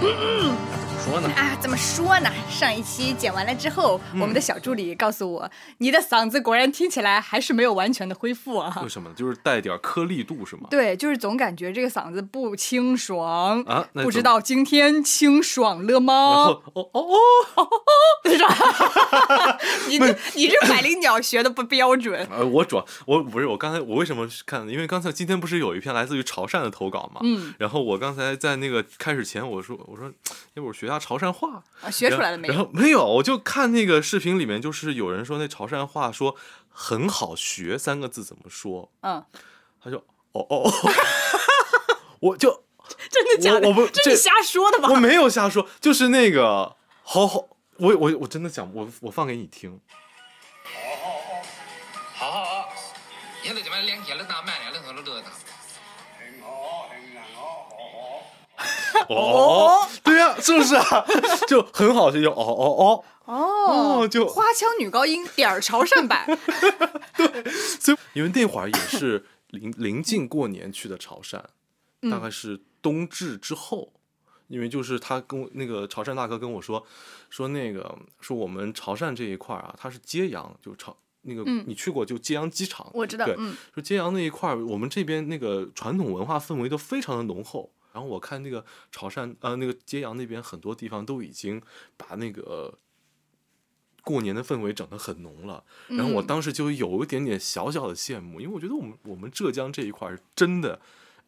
Mm-mm. 说呢？啊，怎么说呢？上一期剪完了之后，我们的小助理告诉我，你的嗓子果然听起来还是没有完全的恢复啊为。什么？就是带点颗粒度是吗？对，就是总感觉这个嗓子不清爽啊不知道今天清爽了然吗？后哦哦哦，是吧？你这你这百灵鸟学的不标准。呃，我主要我不是我刚才我为什么看？因为刚才今天不是有一篇来自于潮汕的投稿嘛，嗯，然后我刚才在那个开始前我说我说要不我学下潮汕话，啊学出来了没有？然后没有，我就看那个视频里面，就是有人说那潮汕话说很好学三个字怎么说，嗯，他就哦哦哦，我就 真的假的？我我不这这是瞎说的吧？我没有瞎说，就是那个好好，我我我真的讲，我我放给你听，好好好，现在这边两天了，哦，对呀、是不是啊？就很好学，就哦哦哦哦就花腔女高音点儿潮汕版。对，所以 因为那会儿也是临临近过年去的潮汕，大概是冬至之后。因为就是他跟我那个潮汕大哥跟我说，说那个说我们潮汕这一块儿啊，它是揭阳，就潮那个、嗯你去过就揭阳机场，对，我知道嗯说揭阳那一块儿，我们这边那个传统文化氛围都非常的浓厚。然后我看那个潮汕呃那个揭阳那边很多地方都已经把那个过年的氛围整得很浓了。然后我嗯当时就有一点点小小的羡慕，因为我觉得我们我们浙江这一块儿真的。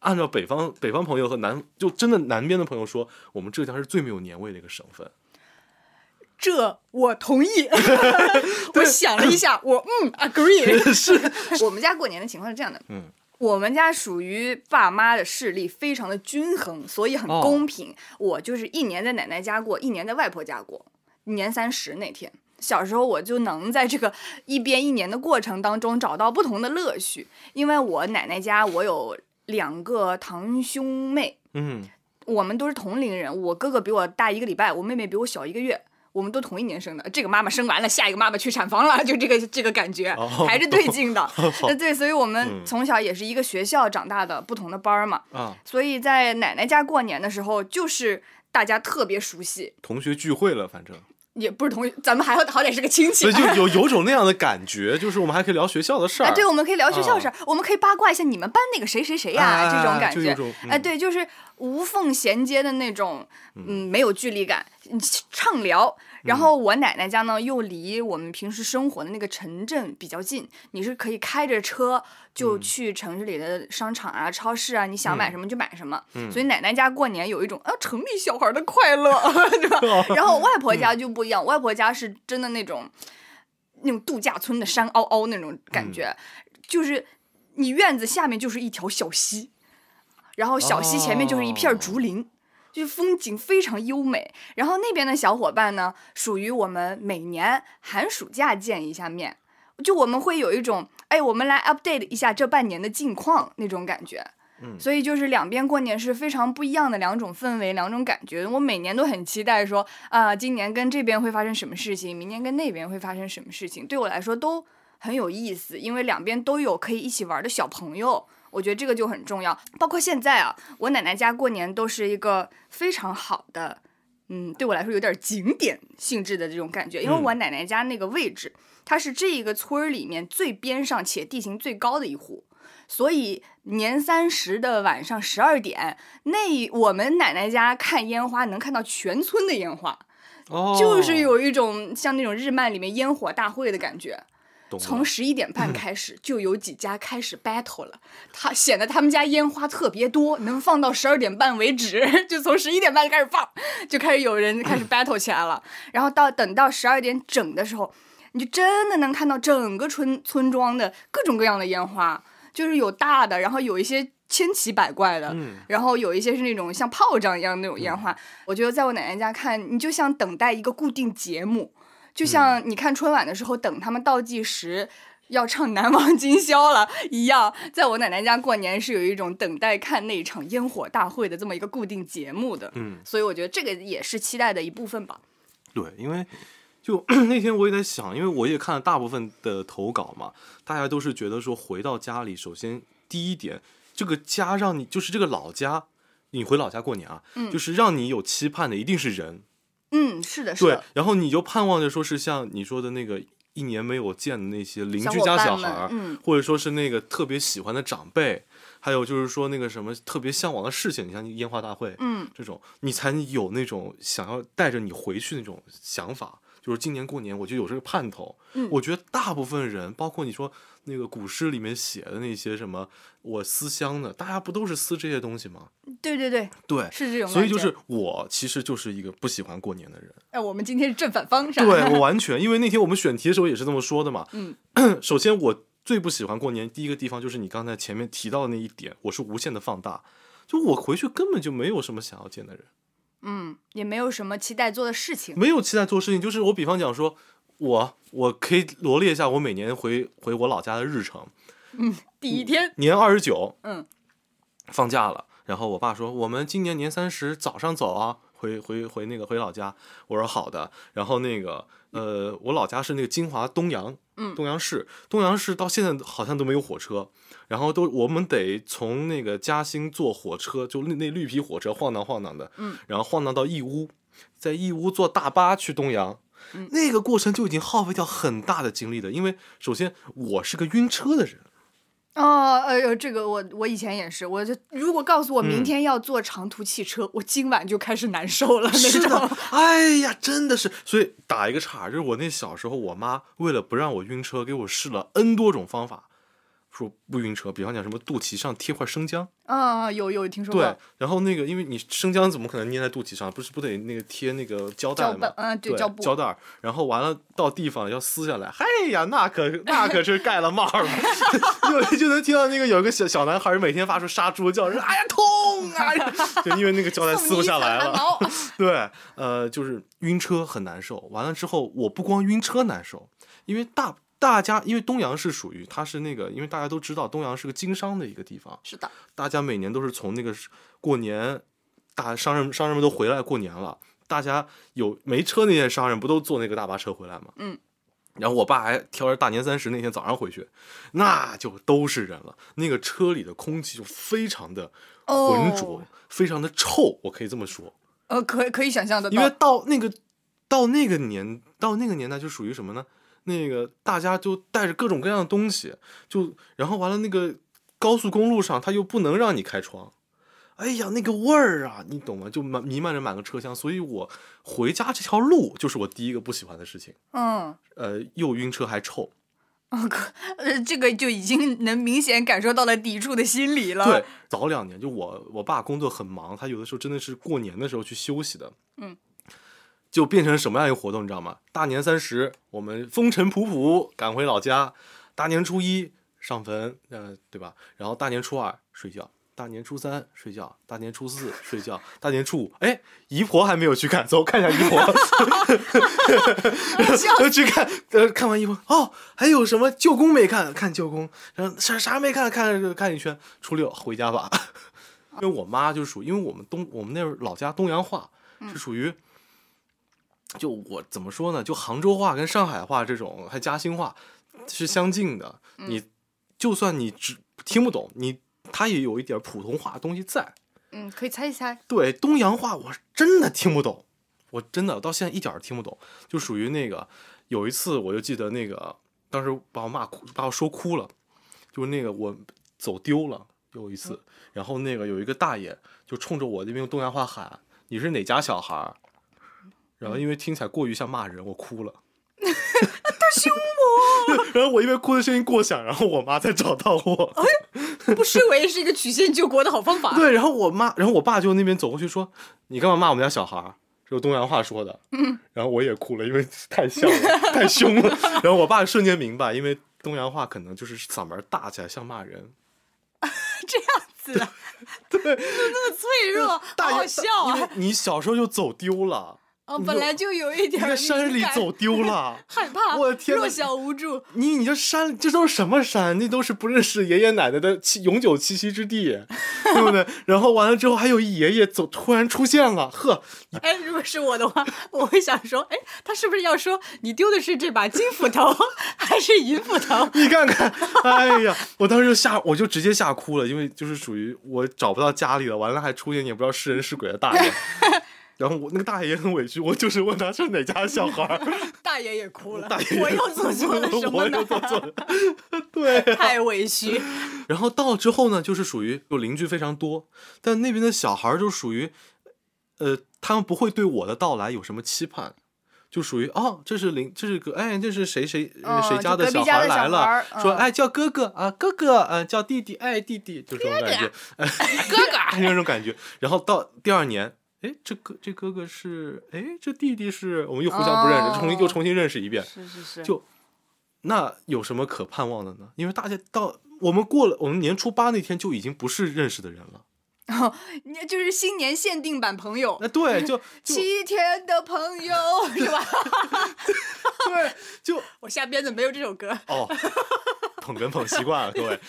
按照北方北方朋友和南就真的南边的朋友说，我们浙江是最没有年味的一个省份。这我同意。我想了一下，我嗯 agree。是，我们家过年的情况是这样的，嗯，我们家属于爸妈的势力非常的均衡，所以很哦公平。我就是一年在奶奶家过，一年在外婆家过。年三十那天，小时候我就能在这个 一边一年的过程当中找到不同的乐趣，因为我奶奶家我有两个堂兄妹，嗯，我们都是同龄人，我哥哥比我大一个礼拜，我妹妹比我小一个月。我们都同一年生的，这个妈妈生完了，下一个妈妈去产房了，就这个这个感觉，哦还是对劲的。呃，对，所以我们嗯从小也是一个学校长大的，不同的班儿嘛。啊，所以在奶奶家过年的时候，就是大家特别熟悉，同学聚会了，反正。也不是同学，咱们还好好歹是个亲戚所以。就有 有种那样的感觉，就是我们还可以聊学校的事儿。哎，对，我们可以聊学校事儿，我们可以八卦一下你们班那个谁谁谁呀、哎这种感觉。哎，嗯对，就是无缝衔接的那种，嗯，没有距离感，嗯畅聊。然后我奶奶家呢，又离我们平时生活的那个城镇比较近，你是可以开着车就去城市里的商场啊、超市啊，你想买什么就买什么。所以奶奶家过年有一种啊城里小孩的快乐，对吧？然后外婆家就不一样，外婆家是真的那种那种度假村的山凹凹那种感觉，就是你院子下面就是一条小溪，然后小溪前面就是一片竹林。就是风景非常优美，然后那边的小伙伴呢，属于我们每年寒暑假见一下面，就我们会有一种，哎，我们来 update 一下这半年的近况那种感觉。嗯所以就是两边过年是非常不一样的两种氛围，两种感觉。我每年都很期待说啊，今年跟这边会发生什么事情，明年跟那边会发生什么事情，对我来说都很有意思，因为两边都有可以一起玩的小朋友。我觉得这个就很重要，包括现在啊，我奶奶家过年都是一个非常好的，嗯，对我来说有点景点性质的这种感觉，因为嗯。我奶奶家那个位置，它是这一个村儿里面最边上且地形最高的一户，所以年三十的晚上十二点，那我们奶奶家看烟花能看到全村的烟花，哦，就是有一种像那种日漫里面烟火大会的感觉。从十一点半开始，就有几家开始 battle 了。他显得他们家烟花特别多，能放到十二点半为止，就从十一点半开始放，就开始有人开始 battle 起来了。然后到等到十二点整的时候，你就真的能看到整个村村庄的各种各样的烟花，就是有大的，然后有一些千奇百怪的，嗯然后有一些是那种像炮仗一样那种烟花。我觉得在我奶奶家看，你就像等待一个固定节目。就像你看春晚的时候，等他们倒计时要唱《难忘今宵》了一样，在我奶奶家过年是有一种等待看那一场烟火大会的这么一个固定节目的，嗯，所以我觉得这个也是期待的一部分吧。对，因为就 那天我也在想，因为我也看了大部分的投稿嘛，大家都是觉得说回到家里，首先第一点，这个家让你就是这个老家你回老家过年啊，嗯。就是让你有期盼的一定是人，嗯，是的，是对的，，然后你就盼望着说是像你说的那个一年没有见的那些邻居家小孩儿，嗯或者说是那个特别喜欢的长辈，还有就是说那个什么特别向往的事情，你像烟花大会，嗯，这种，你才有那种想要带着你回去那种想法。就是今年过年我就有这个盼头。嗯我觉得大部分人，包括你说那个古诗里面写的那些什么我思乡的，大家不都是思这些东西吗？对对对，对，是这种。所以就是我其实就是一个不喜欢过年的人。哎，我们今天是正反方是吧？对我 完全，因为那天我们选题的时候也是这么说的嘛。嗯，首先我最不喜欢过年，第一个地方就是你刚才前面提到的那一点，我是无限的放大，就我回去根本就没有什么想要见的人，嗯，也没有什么期待做的事情。没有期待做事情。就是我比方讲说，我我可以罗列一下我每年回回我老家的日程，嗯第一天，年二十九嗯，放假了，然后我爸说我们今年年三十早上走啊，回回回那个回老家。我说好的。然后那个呃，我老家是那个金华东阳，嗯。东阳市，东阳市到现在好像都没有火车，然后都我们得从那个嘉兴坐火车，就那那绿皮火车晃荡晃荡的，嗯，然后晃荡到义乌，在义乌坐大巴去东阳。嗯。那个过程就已经耗费掉很大的精力的，因为首先我是个晕车的人，哦，哎呦，这个我我以前也是，我就如果告诉我明嗯。天要坐长途汽车，我今晚就开始难受了那是的。种。，哎呀，真的是，所以打一个岔，就是我那小时候，我妈为了不让我晕车，给我试了 N 多种方法，说不晕车，比方讲什么肚脐上贴块生姜，啊，有有听说过对过，然后那个因为你生姜怎么可能粘在肚脐上，不是不得那个贴那个胶带吗？嗯对对，胶布胶带，然后完了到地方要撕下来，哎呀，那可那可是盖了帽儿了，就就能听到那个有一个小小男孩每天发出杀猪叫声，哎呀痛啊，就因为那个胶带撕不下来了。对，呃，就是晕车很难受。完了之后，我不光晕车难受，因为大大家，因为东阳是属于它是那个，因为大家都知道东阳是个经商的一个地方，是的，大家每年都是从那个过年，大商人商人们都回来过年了，大家有没车那些商人不都坐那个大巴车回来吗？嗯。然后我爸还挑着大年三十那天早上回去，那就都是人了。那个车里的空气就非常的浑浊，哦非常的臭，我可以这么说。呃，可可以想象的因为，到那个到那个年到那个年代就属于什么呢？那个大家就带着各种各样的东西，就然后完了那个高速公路上他又不能让你开窗，哎呀那个味儿啊，你懂吗？就满弥漫着满个车厢，所以我回家这条路就是我第一个不喜欢的事情。嗯。呃，又晕车还臭，哦，可呃，这个就已经能明显感受到了抵触的心理了。对，，早两年就我我爸工作很忙，他有的时候真的是过年的时候去休息的。嗯，就变成什么样一个活动，你知道吗？大年三十我们风尘仆仆赶回老家，大年初一上坟，呃，对吧？然后大年初二睡觉。大年初三睡觉，大年初四睡觉，大年初五，哎，姨婆还没有去看，走看一下姨婆，笑去看，呃，看完姨婆，哦，还有什么？舅公没看，看舅公，然后啥啥没看，看看一圈，初六回家吧。因为我妈就属于，因为我们东我们那儿老家东阳话是属于，就我怎么说呢？就杭州话跟上海话这种，还嘉兴话是相近的。你就算你只听不懂，你他也有一点普通话东西在。嗯，可以猜一猜。对东阳话，我真的听不懂，我真的到现在一点儿听不懂，就属于那个有一次我就记得那个当时把我骂哭，把我说哭了，就是那个我走丢了有一次，然后那个有一个大爷就冲着我那边用东阳话喊你是哪家小孩儿，然后因为听起来过于像骂人，我哭了。他凶我，然后我因为哭的声音过响，然后我妈才找到我。不失为是一个曲线救国的好方法。对，然后我妈，然后我爸就那边走过去说：“你干嘛骂我们家小孩儿？”是东阳话说的。嗯，然后我也哭了，因为太像了，太凶了。然后我爸瞬间明白，因为东阳话可能就是嗓门大起来像骂人。这样子啊，对，那么脆弱，好笑啊。你小时候就走丢了，哦，本来就有一点在山里走丢了。害怕，我的天呐弱小无助。你你这山，这都是什么山？那都是不认识爷爷奶奶的栖永久栖息之地，对不对？然后完了之后，还有一爷爷走突然出现了，呵，哎，如果是我的话，我会想说，哎，他是不是要说你丢的是这把金斧头还是银斧头？你看看，哎呀，我当时就吓，我就直接吓哭了，因为就是属于我找不到家里了，完了还出现也不知道是人是鬼的大爷。然后我那个大爷也很委屈，我就是问他是哪家小孩儿，大爷也哭了，大爷我又做错了什么呢我又？做错了，对、啊。太委屈。然后到了之后呢，就是属于有邻居非常多，但那边的小孩儿就属于，呃，他们不会对我的到来有什么期盼，就属于哦，这是邻，这是个，哎，这是谁谁、谁家的小孩来了，说嗯哎叫哥哥啊哥哥，啊叫弟弟，哎弟弟，就这种感觉，哎哥哥那种感觉。然后到第二年。哎，这哥这哥哥是，哎，这弟弟是，我们又互相不认识，哦重新又重新认识一遍。是是是，就那有什么可盼望的呢？因为大家到我们过了，我们年初八那天就已经不是认识的人了。哦 你就是新年限定版朋友那，对，就 就七天的朋友是吧？对，就我下鞭子没有这首歌。哦，捧哏捧习惯了，各位，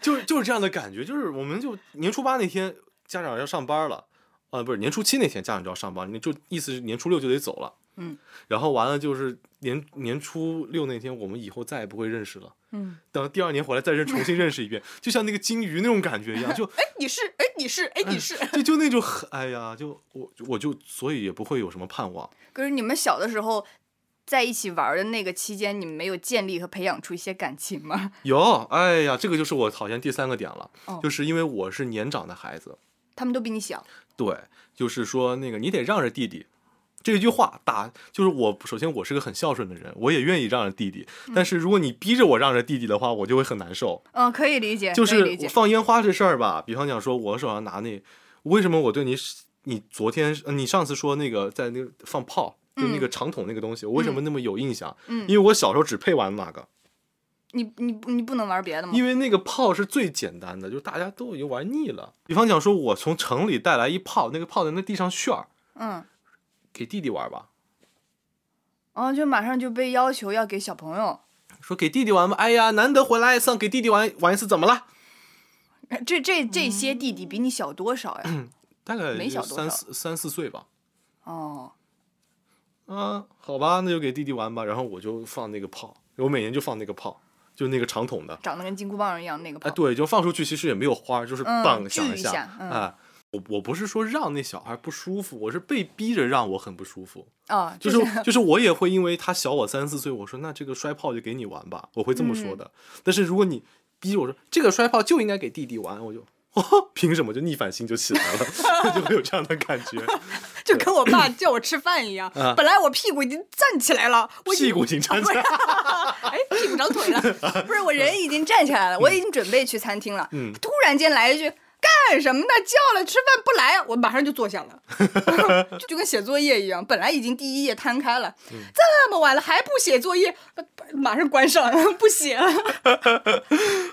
就是就是这样的感觉，就是我们就年初八那天家长要上班了，啊，不是年初七那天家长就要上班，你就意思是年初六就得走了，嗯，然后完了就是年年初六那天，我们以后再也不会认识了。嗯，等第二年回来再认重新认识一遍，就像那个金鱼那种感觉一样，就哎，你是，哎，你是，哎，你是。就就那种很，哎呀，就我我就所以也不会有什么盼望。可是你们小的时候在一起玩的那个期间，你们没有建立和培养出一些感情吗？有，哎呀，这个就是我讨厌第三个点了，哦就是因为我是年长的孩子，他们都比你小，对，就是说那个你得让着弟弟。这句话打就是我，首先我是个很孝顺的人，我也愿意让着弟弟。但是如果你逼着我让着弟弟的话，我就会很难受。嗯，可以理解，就是。放烟花这事儿吧，比方讲说，我手上拿那，为什么我对你，你昨天呃你上次说那个在那个放炮，就那个长筒那个东西，我为什么那么有印象？嗯因为我小时候只配玩那个，你你你不能玩别的吗？因为那个炮是最简单的，就是大家都已经玩腻了。比方讲说，我从城里带来一炮，那个炮在那地上旋儿，嗯，给弟弟玩吧。然后就马上就被要求要给小朋友。说给弟弟玩吧，哎呀，难得回来一次，给弟弟玩玩一次，怎么了？这这这些弟弟比你小多少呀？嗯大概就没小三四三四岁吧。哦，啊，好吧，那就给弟弟玩吧。然后我就放那个炮，我每年就放那个炮，就那个长筒的。长得跟金箍棒一样那个炮。哎，对，就放出去，其实也没有花，就是嗯棒聚响下。一下嗯哎，我我不是说让那小孩不舒服，我是被逼着让我很不舒服。哦，就就是就是我也会因为他小我三四岁，我说那这个摔炮就给你玩吧，我会这么说的。但是如果你逼着我说这个摔炮就应该给弟弟玩，我就。哦，凭什么就逆反心就起来了，就会有这样的感觉。就跟我爸叫我吃饭一样。啊本来我屁股已经站起来了，屁股已经站起来了哎，屁股长腿了，不是我人已经站起来了，我已经准备去餐厅了。嗯突然间来一句。干什么呢？叫了吃饭不来，我马上就坐下了，就 就跟写作业一样。本来已经第一页摊开了，嗯这么晚了还不写作业，马上关上，不写了。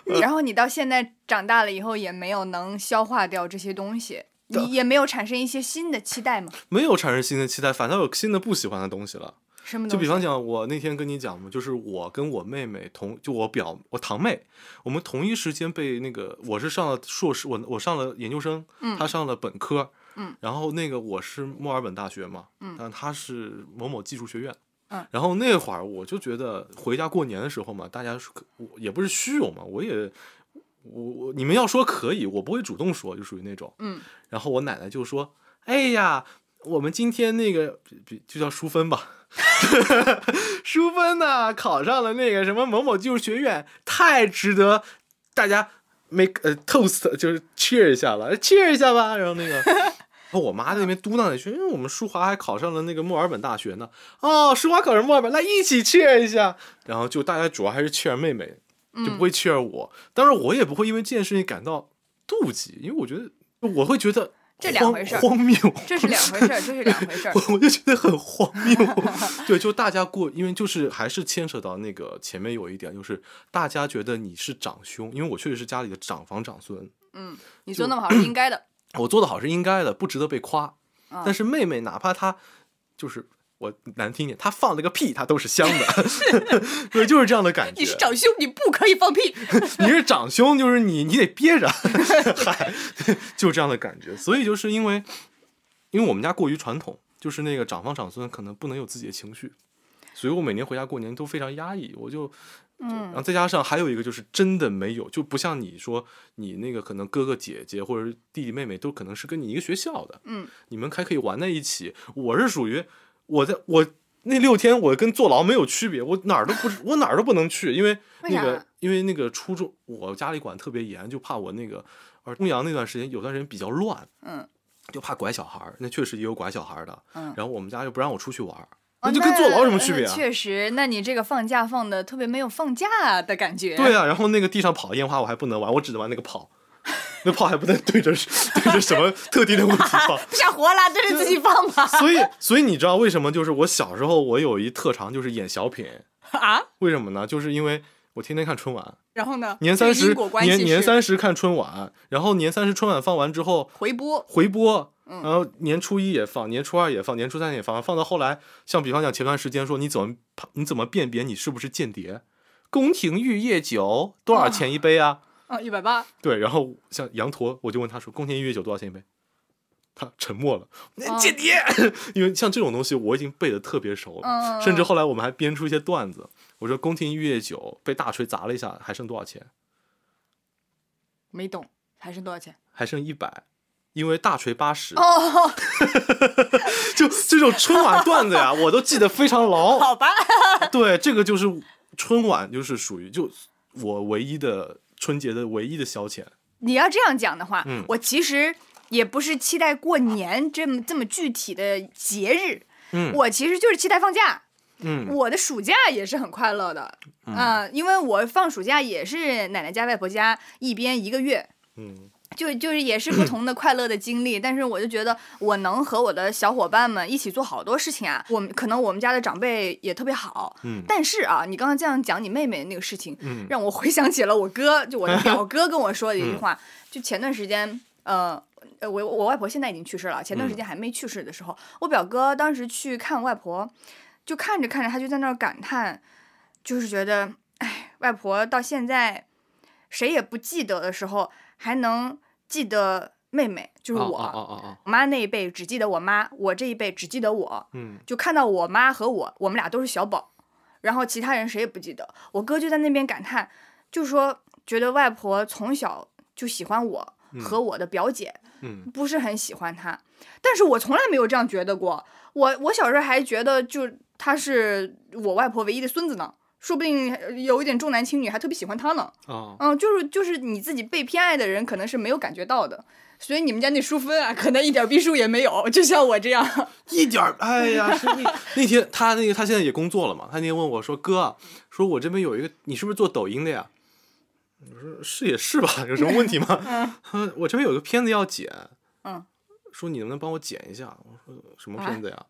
然后你到现在长大了以后，也没有能消化掉这些东西，你也没有产生一些新的期待吗？没有产生新的期待，反倒有新的不喜欢的东西了。什么？就比方讲，我那天跟你讲嘛，就是我跟我妹妹同，就我表我堂妹，我们同一时间被那个，我是上了硕士，我我上了研究生，嗯她上了本科，嗯，然后那个我是墨尔本大学嘛，嗯但她是某某技术学院，嗯然后那会儿我就觉得回家过年的时候嘛，大家也不是虚荣嘛，我也。我我你们要说可以，我不会主动说，就属于那种。嗯，然后我奶奶就说：“哎呀，我们今天那个比比就叫淑芬吧，淑芬呢考上了那个什么某某技术学院，太值得大家 make 呃 toast 就是 cheer 一下了，cheer 一下吧。然后那个，然后我妈在那边嘟囔了一句：“因为我们舒华还考上了那个墨尔本大学呢。”哦，舒华考上墨尔本，来一起 cheer 一下。然后就大家主要还是 cheer 妹妹，就不会 cheer 我。当然，我也不会因为这件事情感到妒忌，因为我觉得我会觉得荒这两回事儿荒谬。这是两回事儿，这是两回事儿。我 我就觉得很荒谬。对，就大家过，因为就是还是牵扯到那个前面有一点，就是大家觉得你是长兄，因为我确实是家里的长房长孙，嗯，你做那么好是应该的。我做的好是应该的，不值得被夸。啊但是妹妹哪怕她就是我难听点，他放了个屁，他都是香的，对，就是这样的感觉。你是长兄，你不可以放屁。你是长兄，就是你，你得憋着，嗨，就这样的感觉。所以就是因为，因为我们家过于传统，就是那个长房长孙可能不能有自己的情绪，所以我每年回家过年都非常压抑。我就，嗯然后再加上还有一个就是真的没有，就不像你说你那个可能哥哥姐姐或者弟弟妹妹都可能是跟你一个学校的，嗯，你们还可以玩在一起。我是属于我在我那六天我跟坐牢没有区别，我哪儿都不我哪儿都不能去，因为那个因为那个初中我家里管特别严，就怕我那个而东阳那段时间有段时间比较乱，嗯，就怕拐小孩儿，那确实也有拐小孩儿的，嗯然后我们家又不让我出去玩那就跟坐牢有什么区别啊？确实，那你这个放假放的特别没有放假的感觉。对啊，然后那个地上跑烟花我还不能玩，我只能玩那个炮，那炮还不能对着 对着什么特定的物体放。不想活了，对着自己放吧。所以，所以你知道为什么？就是我小时候我有一特长就是演小品，啊？为什么呢？就是因为我天天看春晚，然后呢？年三十年年三十看春晚，然后年三十春晚放完之后回播，回播，嗯然后年初一也放，年初二也放，年初三也放，放到后来，像比方讲前段时间说你怎么你怎么辨别你是不是间谍？宫廷玉液酒多少钱一杯啊？啊，一百八。对，然后像羊驼，我就问他说宫廷玉液酒多少钱一杯？他沉默了，哦间谍，因为像这种东西我已经背的特别熟了，嗯，甚至后来我们还编出一些段子。我说宫廷玉液酒被大锤砸了一下，还剩多少钱？没懂，还剩多少钱？还剩一百，因为大锤八十。哦，就这种春晚段子呀，我都记得非常牢。好吧。对，这个就是春晚，就是属于就我唯一的春节的唯一的消遣。你要这样讲的话，嗯我其实也不是期待过年这么这么具体的节日，嗯我其实就是期待放假。嗯我的暑假也是很快乐的啊、因为我放暑假也是奶奶家、外婆家一边一个月，嗯就就是也是不同的快乐的经历，但是我就觉得我能和我的小伙伴们一起做好多事情啊。我们可能我们家的长辈也特别好，嗯但是啊，你刚刚这样讲你妹妹那个事情，嗯让我回想起了我哥，就我 的表哥跟我说的一句话，就前段时间，呃。呃，我我外婆现在已经去世了，前段时间还没去世的时候，我表哥当时去看外婆，就看着看着他就在那儿感叹，就是觉得，哎，外婆到现在谁也不记得的时候，还能记得妹妹，就是我。我妈那一辈只记得我妈，我这一辈只记得我，嗯。就看到我妈和我，我们俩都是小宝，然后其他人谁也不记得。我哥就在那边感叹，就说觉得外婆从小就喜欢我和我的表姐，嗯。不是很喜欢她，但是我从来没有这样觉得过。我我小时候还觉得就她是我外婆唯一的孙子呢，说不定有一点重男轻女，还特别喜欢他呢。啊，嗯，就是就是你自己被偏爱的人，可能是没有感觉到的。所以你们家那淑芬啊，可能一点逼数也没有，就像我这样。一点儿，哎呀，是那那天他那个他现在也工作了嘛，他那天问我说：“哥，说我这边有一个，你是不是做抖音的呀？”我说：“是也是吧，有什么问题吗？”嗯我这边有个片子要剪，嗯，说你能不能帮我剪一下？我说什么啊片子呀？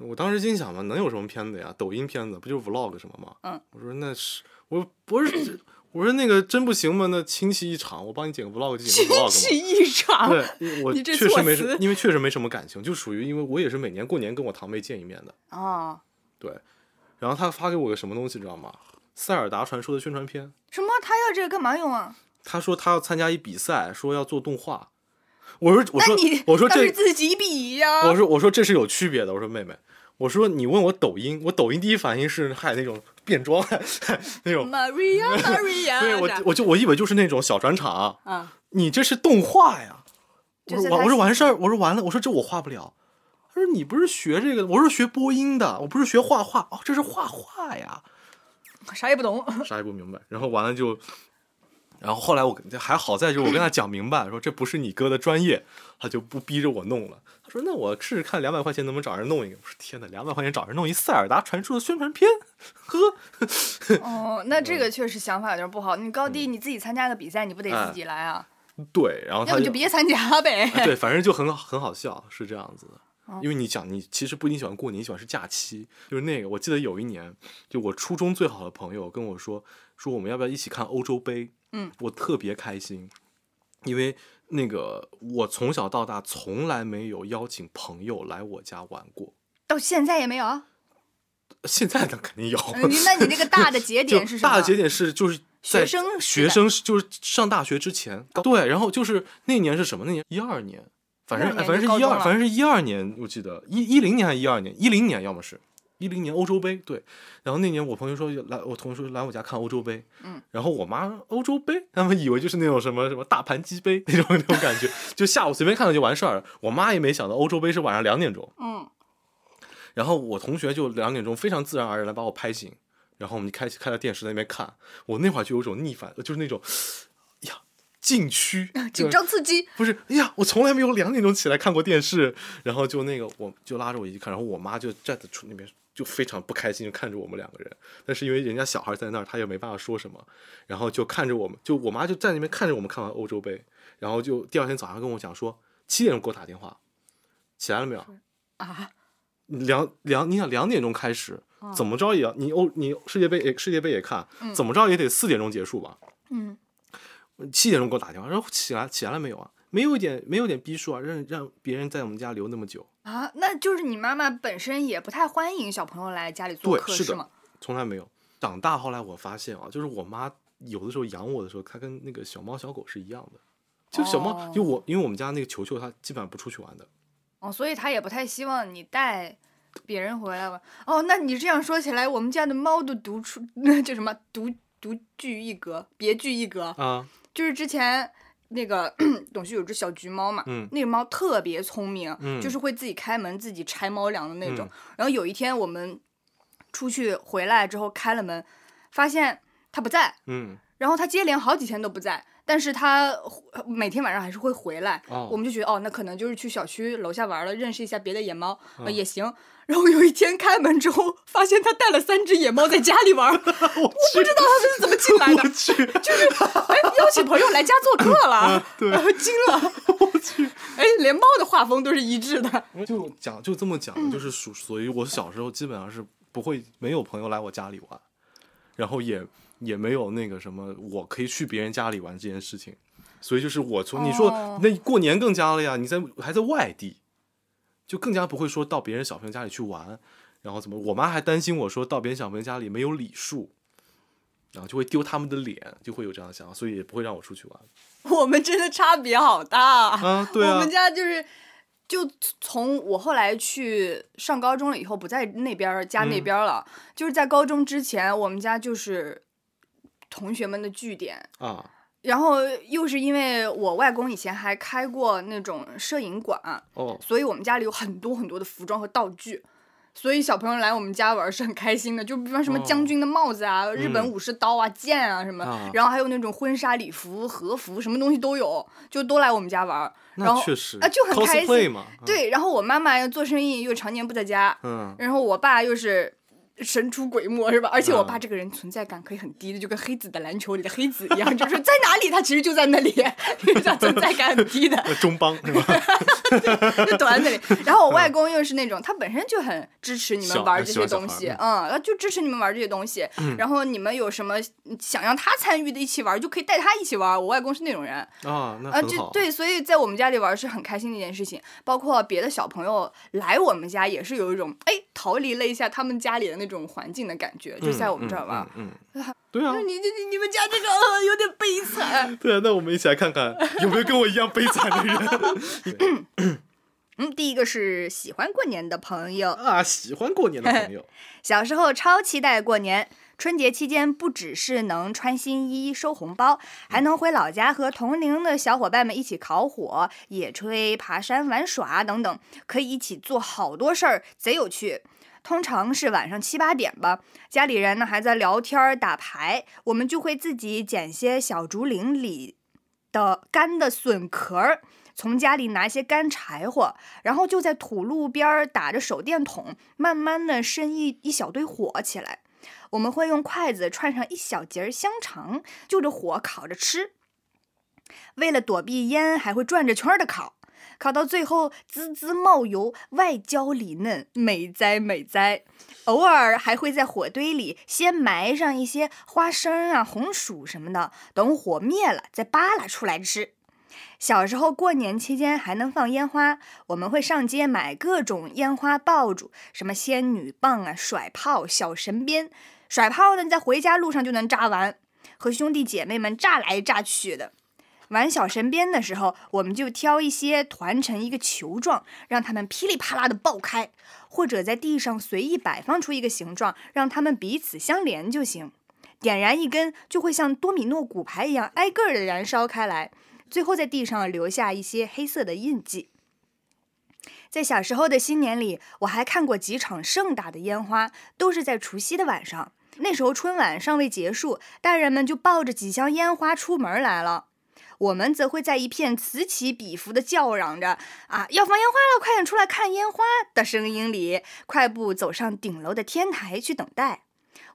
我当时心想嘛，能有什么片子呀？抖音片子不就是 vlog 什么吗？嗯，我说那是，我说不是，我说那个真不行吗？那亲戚一场，我帮你剪个 vlog 就剪个 vlog 嘛。气一场。对，我 确实，没什因为确实没什么感情，就属于因为我也是每年过年跟我堂妹见一面的，哦，对。然后他发给我个什么东西，知道吗？塞尔达传说的宣传片。什么？他要这个干嘛用啊？他说他要参加一比赛，说要做动画。我说我说我说这自己比呀。我说我说这是有区别的。我说妹妹，我说你问我抖音，我抖音第一反应是嗨那种变装 那种，Maria Maria，对我我就我以为就是那种小转场，啊，你这是动画呀！我说完我说完事儿，我说完了，我说这我画不了。他说你不是学这个的，我说学播音的，我不是学画画哦，这是画画呀，啥也不懂。啥也不明白。然后完了就，然后后来我跟还好在就是我跟他讲明白，说这不是你哥的专业，他就不逼着我弄了。他说那我试试看两百块钱能不能找人弄一个。我说天哪，两百块钱找人弄一塞尔达传说的宣传片，呵，哦，那这个确实想法有点不好。你高低你自己参加个比赛，你不得自己来啊？对，然后他要不就别参加呗。啊对，反正就很很好笑，是这样子的。哦因为你讲，你其实不一定喜欢过年，你喜欢是假期。就是那个，我记得有一年，就我初中最好的朋友跟我说，说我们要不要一起看欧洲杯？嗯，我特别开心，因为那个我从小到大从来没有邀请朋友来我家玩过。到，现在也没有啊。现在的肯定有。那你这个大的节 点是什么？大的节点是就是在学生学生是就是上大学之前，对，然后就是那年是什么？那年一二年，反正反正是一二，反正是一二年，我记得一一零年还是一二年，一零年要么是一零年欧洲杯，对。然后那年我朋友说来，我同学说来我家看欧洲杯，嗯，然后我妈欧洲杯，他们以为就是那种什么什么大盘鸡杯那种那种感觉，就下午随便看看就完事儿了。我妈也没想到欧洲杯是晚上两点钟，嗯，然后我同学就两点钟非常自然而然的把我拍醒，然后我们就开开了电视在那边看。我那会儿就有种逆反，就是那种，禁区紧张刺激。不是，哎呀，我从来没有两点钟起来看过电视。然后就那个，我就拉着我一起看，然后我妈就站在出那边，就非常不开心，就看着我们两个人。但是因为人家小孩在那儿，她也没办法说什么，然后就看着我们，就我妈就在那边看着我们看完欧洲杯，然后就第二天早上跟我讲说，七点钟给我打电话，起来了没有？啊，两两，你想两点钟开始，哦怎么着也要你欧你世界杯也世界杯也看，怎么着也得四点钟结束吧？嗯，七点钟给我打电话，然后起来起来了没有啊？没有一点没有点逼数啊，让让别人在我们家留那么久，啊，那就是你妈妈本身也不太欢迎小朋友来家里做客，是吗？，从来没有。长大后来我发现啊，就是我妈有的时候养我的时候，她跟那个小猫小狗是一样的。就小猫，哦就我，因为我们家那个球球，它基本上不出去玩的。哦，所以她也不太希望你带别人回来玩。哦，那你这样说起来，我们家的猫都独出，那叫什么独独具一格，别具一格。啊，就是之前那个 董旭有只小橘猫嘛，嗯那个猫特别聪明，嗯就是会自己开门、自己拆猫粮的那种。嗯然后有一天我们出去回来之后开了门，发现它不在，嗯，然后它接连好几天都不在。但是它呃每天晚上还是会回来，哦。我们就觉得哦，那可能就是去小区楼下玩了，认识一下别的野猫、也行。然后有一天开门之后，发现他带了三只野猫在家里玩儿，我不知道他们是怎么进来的就是，哎，邀请朋友来家做客了，对然后惊了，我去，哎，连猫的画风都是一致的，就讲就这么讲，就是属所以，我小时候基本上是不会没有朋友来我家里玩，然后也也没有那个什么我可以去别人家里玩这件事情，所以就是我从你说、哦那过年更加了呀，你在还在外地，就更加不会说到别人小朋友家里去玩，然后怎么，我妈还担心我说到别人小朋友家里没有礼数。然后就会丢他们的脸，就会有这样的想法，所以也不会让我出去玩我们真的差别好大。啊。对啊我们，家就是，就从我后来去上高中了以后，不在那边家那嗯边儿了，就是在高中之前，我们家就是同学们的据点。啊，然后又是因为我外公以前还开过那种摄影馆，哦，所以我们家里有很多很多的服装和道具，所以小朋友来我们家玩是很开心的。就比方什么哦将军的帽子啊、日本嗯武士刀啊、剑啊什么，啊然后还有那种婚纱礼服、和服，什么东西都有，就都来我们家玩。然后那确实啊就很开心对，然后我妈妈又做生意，又常年不在家，嗯，然后我爸又是。神出鬼没是吧？而且我爸啊这个人存在感可以很低的，就跟黑子的篮球里的黑子一样，就是在哪里他其实就在那里，他存在感很低的。呃 中帮是吧？就躲在那里。然后我外公又是那种，他本身就很支持你们玩这些东西，嗯，他就支持你们玩这些东西。然后你们有什么想让他参与的，一起玩，就可以带他一起玩。我外公是那种人，啊，那啊，很好。就对，所以在我们家里玩是很开心的一件事情。包括别的小朋友来我们家，也是有一种哎逃离了一下他们家里的那种环境的感觉，就在我们这儿玩。对啊，你你你你们家这个、呃、有点悲惨。对啊，那我们一起来看看有没有跟我一样悲惨的人 嗯，第一个是喜欢过年的朋友，啊！喜欢过年的朋友，小时候超期待过年。春节期间，不只是能穿新衣、收红包，还能回老家和同龄的小伙伴们一起烤火、野炊、爬山、玩耍等等，可以一起做好多事儿，贼有趣。通常是晚上七八点吧，家里人呢还在聊天打牌，我们就会自己捡些小竹林里的干的笋壳儿，从家里拿些干柴火，然后就在土路边打着手电筒，慢慢的生一一小堆火起来。我们会用筷子串上一小节香肠，就着火烤着吃。为了躲避烟，还会转着圈的烤，烤到最后滋滋冒油，外焦里嫩，美哉美哉。偶尔还会在火堆里先埋上一些花生啊、红薯什么的，等火灭了再扒拉出来吃。小时候过年期间还能放烟花，我们会上街买各种烟花爆竹，什么仙女棒啊、甩炮、小神鞭。甩炮呢，在回家路上就能炸完，和兄弟姐妹们炸来炸去的。玩小神鞭的时候，我们就挑一些团成一个球状，让它们噼里啪啦的爆开，或者在地上随意摆放出一个形状，让它们彼此相连就行。点燃一根，就会像多米诺骨牌一样挨个的燃烧开来，最后在地上留下一些黑色的印记。在小时候的新年里，我还看过几场盛大的烟花，都是在除夕的晚上。那时候春晚尚未结束，大人们就抱着几箱烟花出门来了。我们则会在一片此起彼伏的叫嚷着“啊，要放烟花了，快点出来看烟花”的声音里，快步走上顶楼的天台去等待。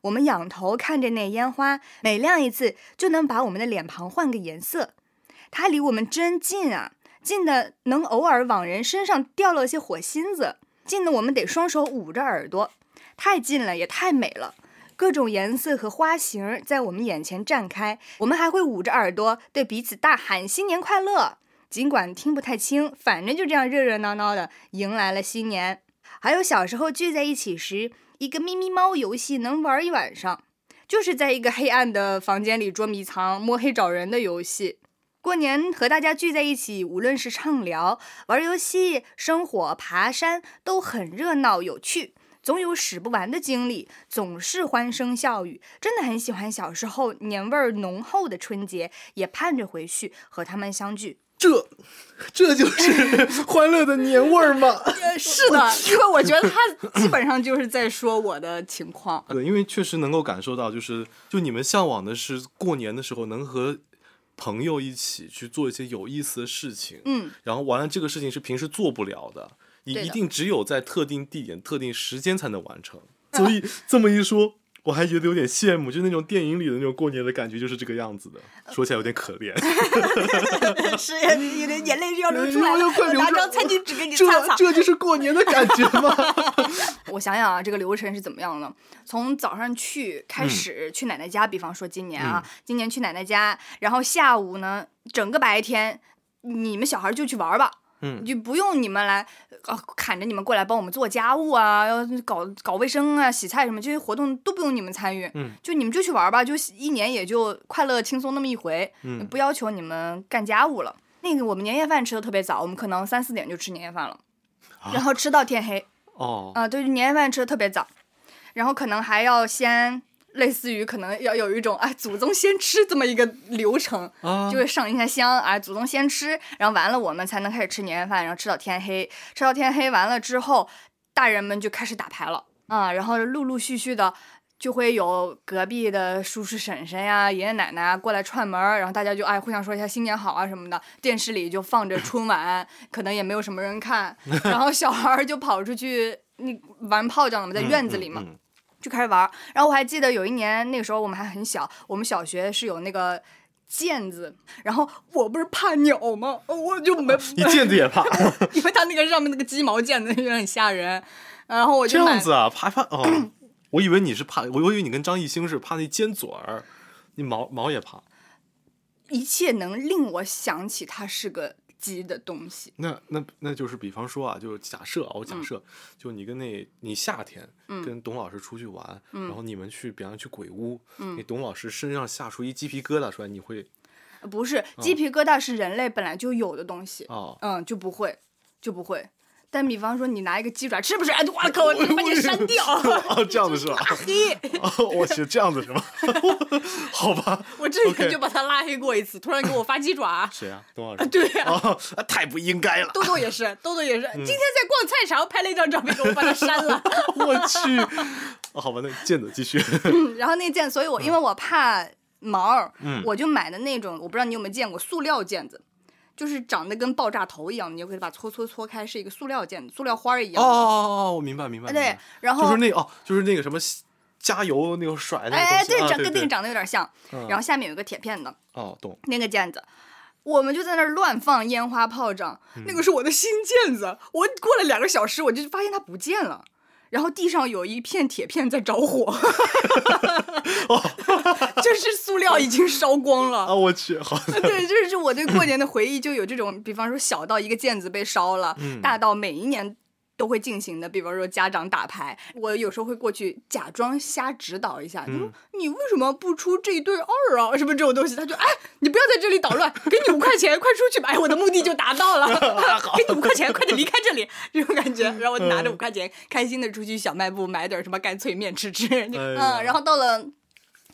我们仰头看着那烟花，每亮一次就能把我们的脸庞换个颜色。它离我们真近啊，近的能偶尔往人身上掉落些火星子，近的我们得双手捂着耳朵。太近了，也太美了。各种颜色和花型在我们眼前绽开，我们还会捂着耳朵对彼此大喊“新年快乐”，尽管听不太清，反正就这样热热闹闹的迎来了新年。还有小时候聚在一起时。一个咪咪猫游戏能玩一晚上，就是在一个黑暗的房间里捉迷藏、摸黑找人的游戏。过年和大家聚在一起，无论是畅聊、玩游戏、生火、爬山，都很热闹有趣，总有使不完的精力，总是欢声笑语。真的很喜欢小时候年味儿浓厚的春节，也盼着回去和他们相聚。这，这就是 欢乐的年味儿吗？是的，因为我觉得他基本上就是在说我的情况。对，因为确实能够感受到，就是就你们向往的是过年的时候能和朋友一起去做一些有意思的事情。嗯，然后完了，这个事情是平时做不了的，你一定只有在特定地点、特定时间才能完成。所以这么一说。我还觉得有点羡慕，就那种电影里的那种过年的感觉，就是这个样子的。说起来有点可怜，是呀，你的眼泪要流出来，快流拿张餐巾纸给你擦擦。这就是过年的感觉吗？我想想啊，这个流程是怎么样的？从早上去开始去奶奶家，比方说今年啊，今年去奶奶家，然后下午呢，整个白天你们小孩就去玩吧。嗯，就不用你们来，呃，砍着你们过来帮我们做家务啊，要搞搞卫生啊，洗菜什么这些活动都不用你们参与。嗯，就你们就去玩吧，就一年也就快乐轻松那么一回。嗯，不要求你们干家务了。那个我们年夜饭吃的特别早，我们可能三四点就吃年夜饭了，然后吃到天黑。哦。啊，对，年夜饭吃的特别早，然后可能还要先。类似于可能要有一种哎，祖宗先吃这么一个流程，就会上一下香，哎，祖宗先吃，然后完了我们才能开始吃年夜饭，然后吃到天黑，吃到天黑完了之后，大人们就开始打牌了。啊，然后陆陆续续的就会有隔壁的叔叔婶婶呀、爷爷奶奶过来串门，然后大家就哎互相说一下新年好啊什么的，电视里就放着春晚，可能也没有什么人看，然后小孩就跑出去你玩炮仗了嘛，在院子里嘛。就开始玩，然后我还记得有一年，那个时候我们还很小，我们小学是有那个毽子，然后我不是怕鸟吗？我就没 你毽子也怕，因为它那个上面那个鸡毛毽子有点吓人，然后我就这样子啊，怕怕哦，我以为你是怕，我以为你跟张艺兴是怕那尖嘴儿，你毛毛也怕，一切能令我想起他是个。鸡的东西，那那那就是比方说啊，就是假设啊，我假设，就你跟那，你夏天跟董老师出去玩，然后你们去，比方去鬼屋，那董老师身上吓出一鸡皮疙瘩出来，你会？不是，鸡皮疙瘩是人类本来就有的东西，嗯，就不会，就不会。但比方说，你拿一个鸡爪，吃不吃？哎，我 靠，我把你删掉。哦，这样子是吧？拉黑。哦，我去，这样子是吗？好吧。我之前就把他拉黑过一次，突然给我发鸡爪。谁啊？董老师。对呀。哦，太不应该了。豆豆也是，豆豆也是。今天在逛菜场拍了一张照片，给我把他删了。我去。好吧，那毽子继续。然后那毽，所以我因为我怕毛，我就买的那种，我不知道你有没有见过塑料毽子。就是长得跟爆炸头一样，你就可以把搓搓搓开，是一个塑料件，塑料花一样。哦哦哦，我明白明白。对，然后就是那哦，就是那个什么加油那个甩那个哎，对，长跟那个长得有点像。然后下面有个铁片的。哦，懂。那个毽子，我们就在那儿乱放烟花炮仗。那个是我的新毽子，我过了两个小时，我就发现它不见了。然后地上有一片铁片在着火，就是塑料已经烧光了。啊，我去，好，对，就是我对过年的回忆就有这种，比方说小到一个毽子被烧了，嗯大到每一年都会进行的，比方说家长打牌，我有时候会过去假装瞎指导一下，就说嗯你为什么不出这一对二啊，什么这种东西，他就哎，你不要在这里捣乱，给你五块钱，快出去吧，哎，我的目的就达到了，给你五块钱，快点离开这里，这种感觉，然后我拿着五块钱，开心的出去小卖部买点什么干脆面吃吃，嗯，然后到了。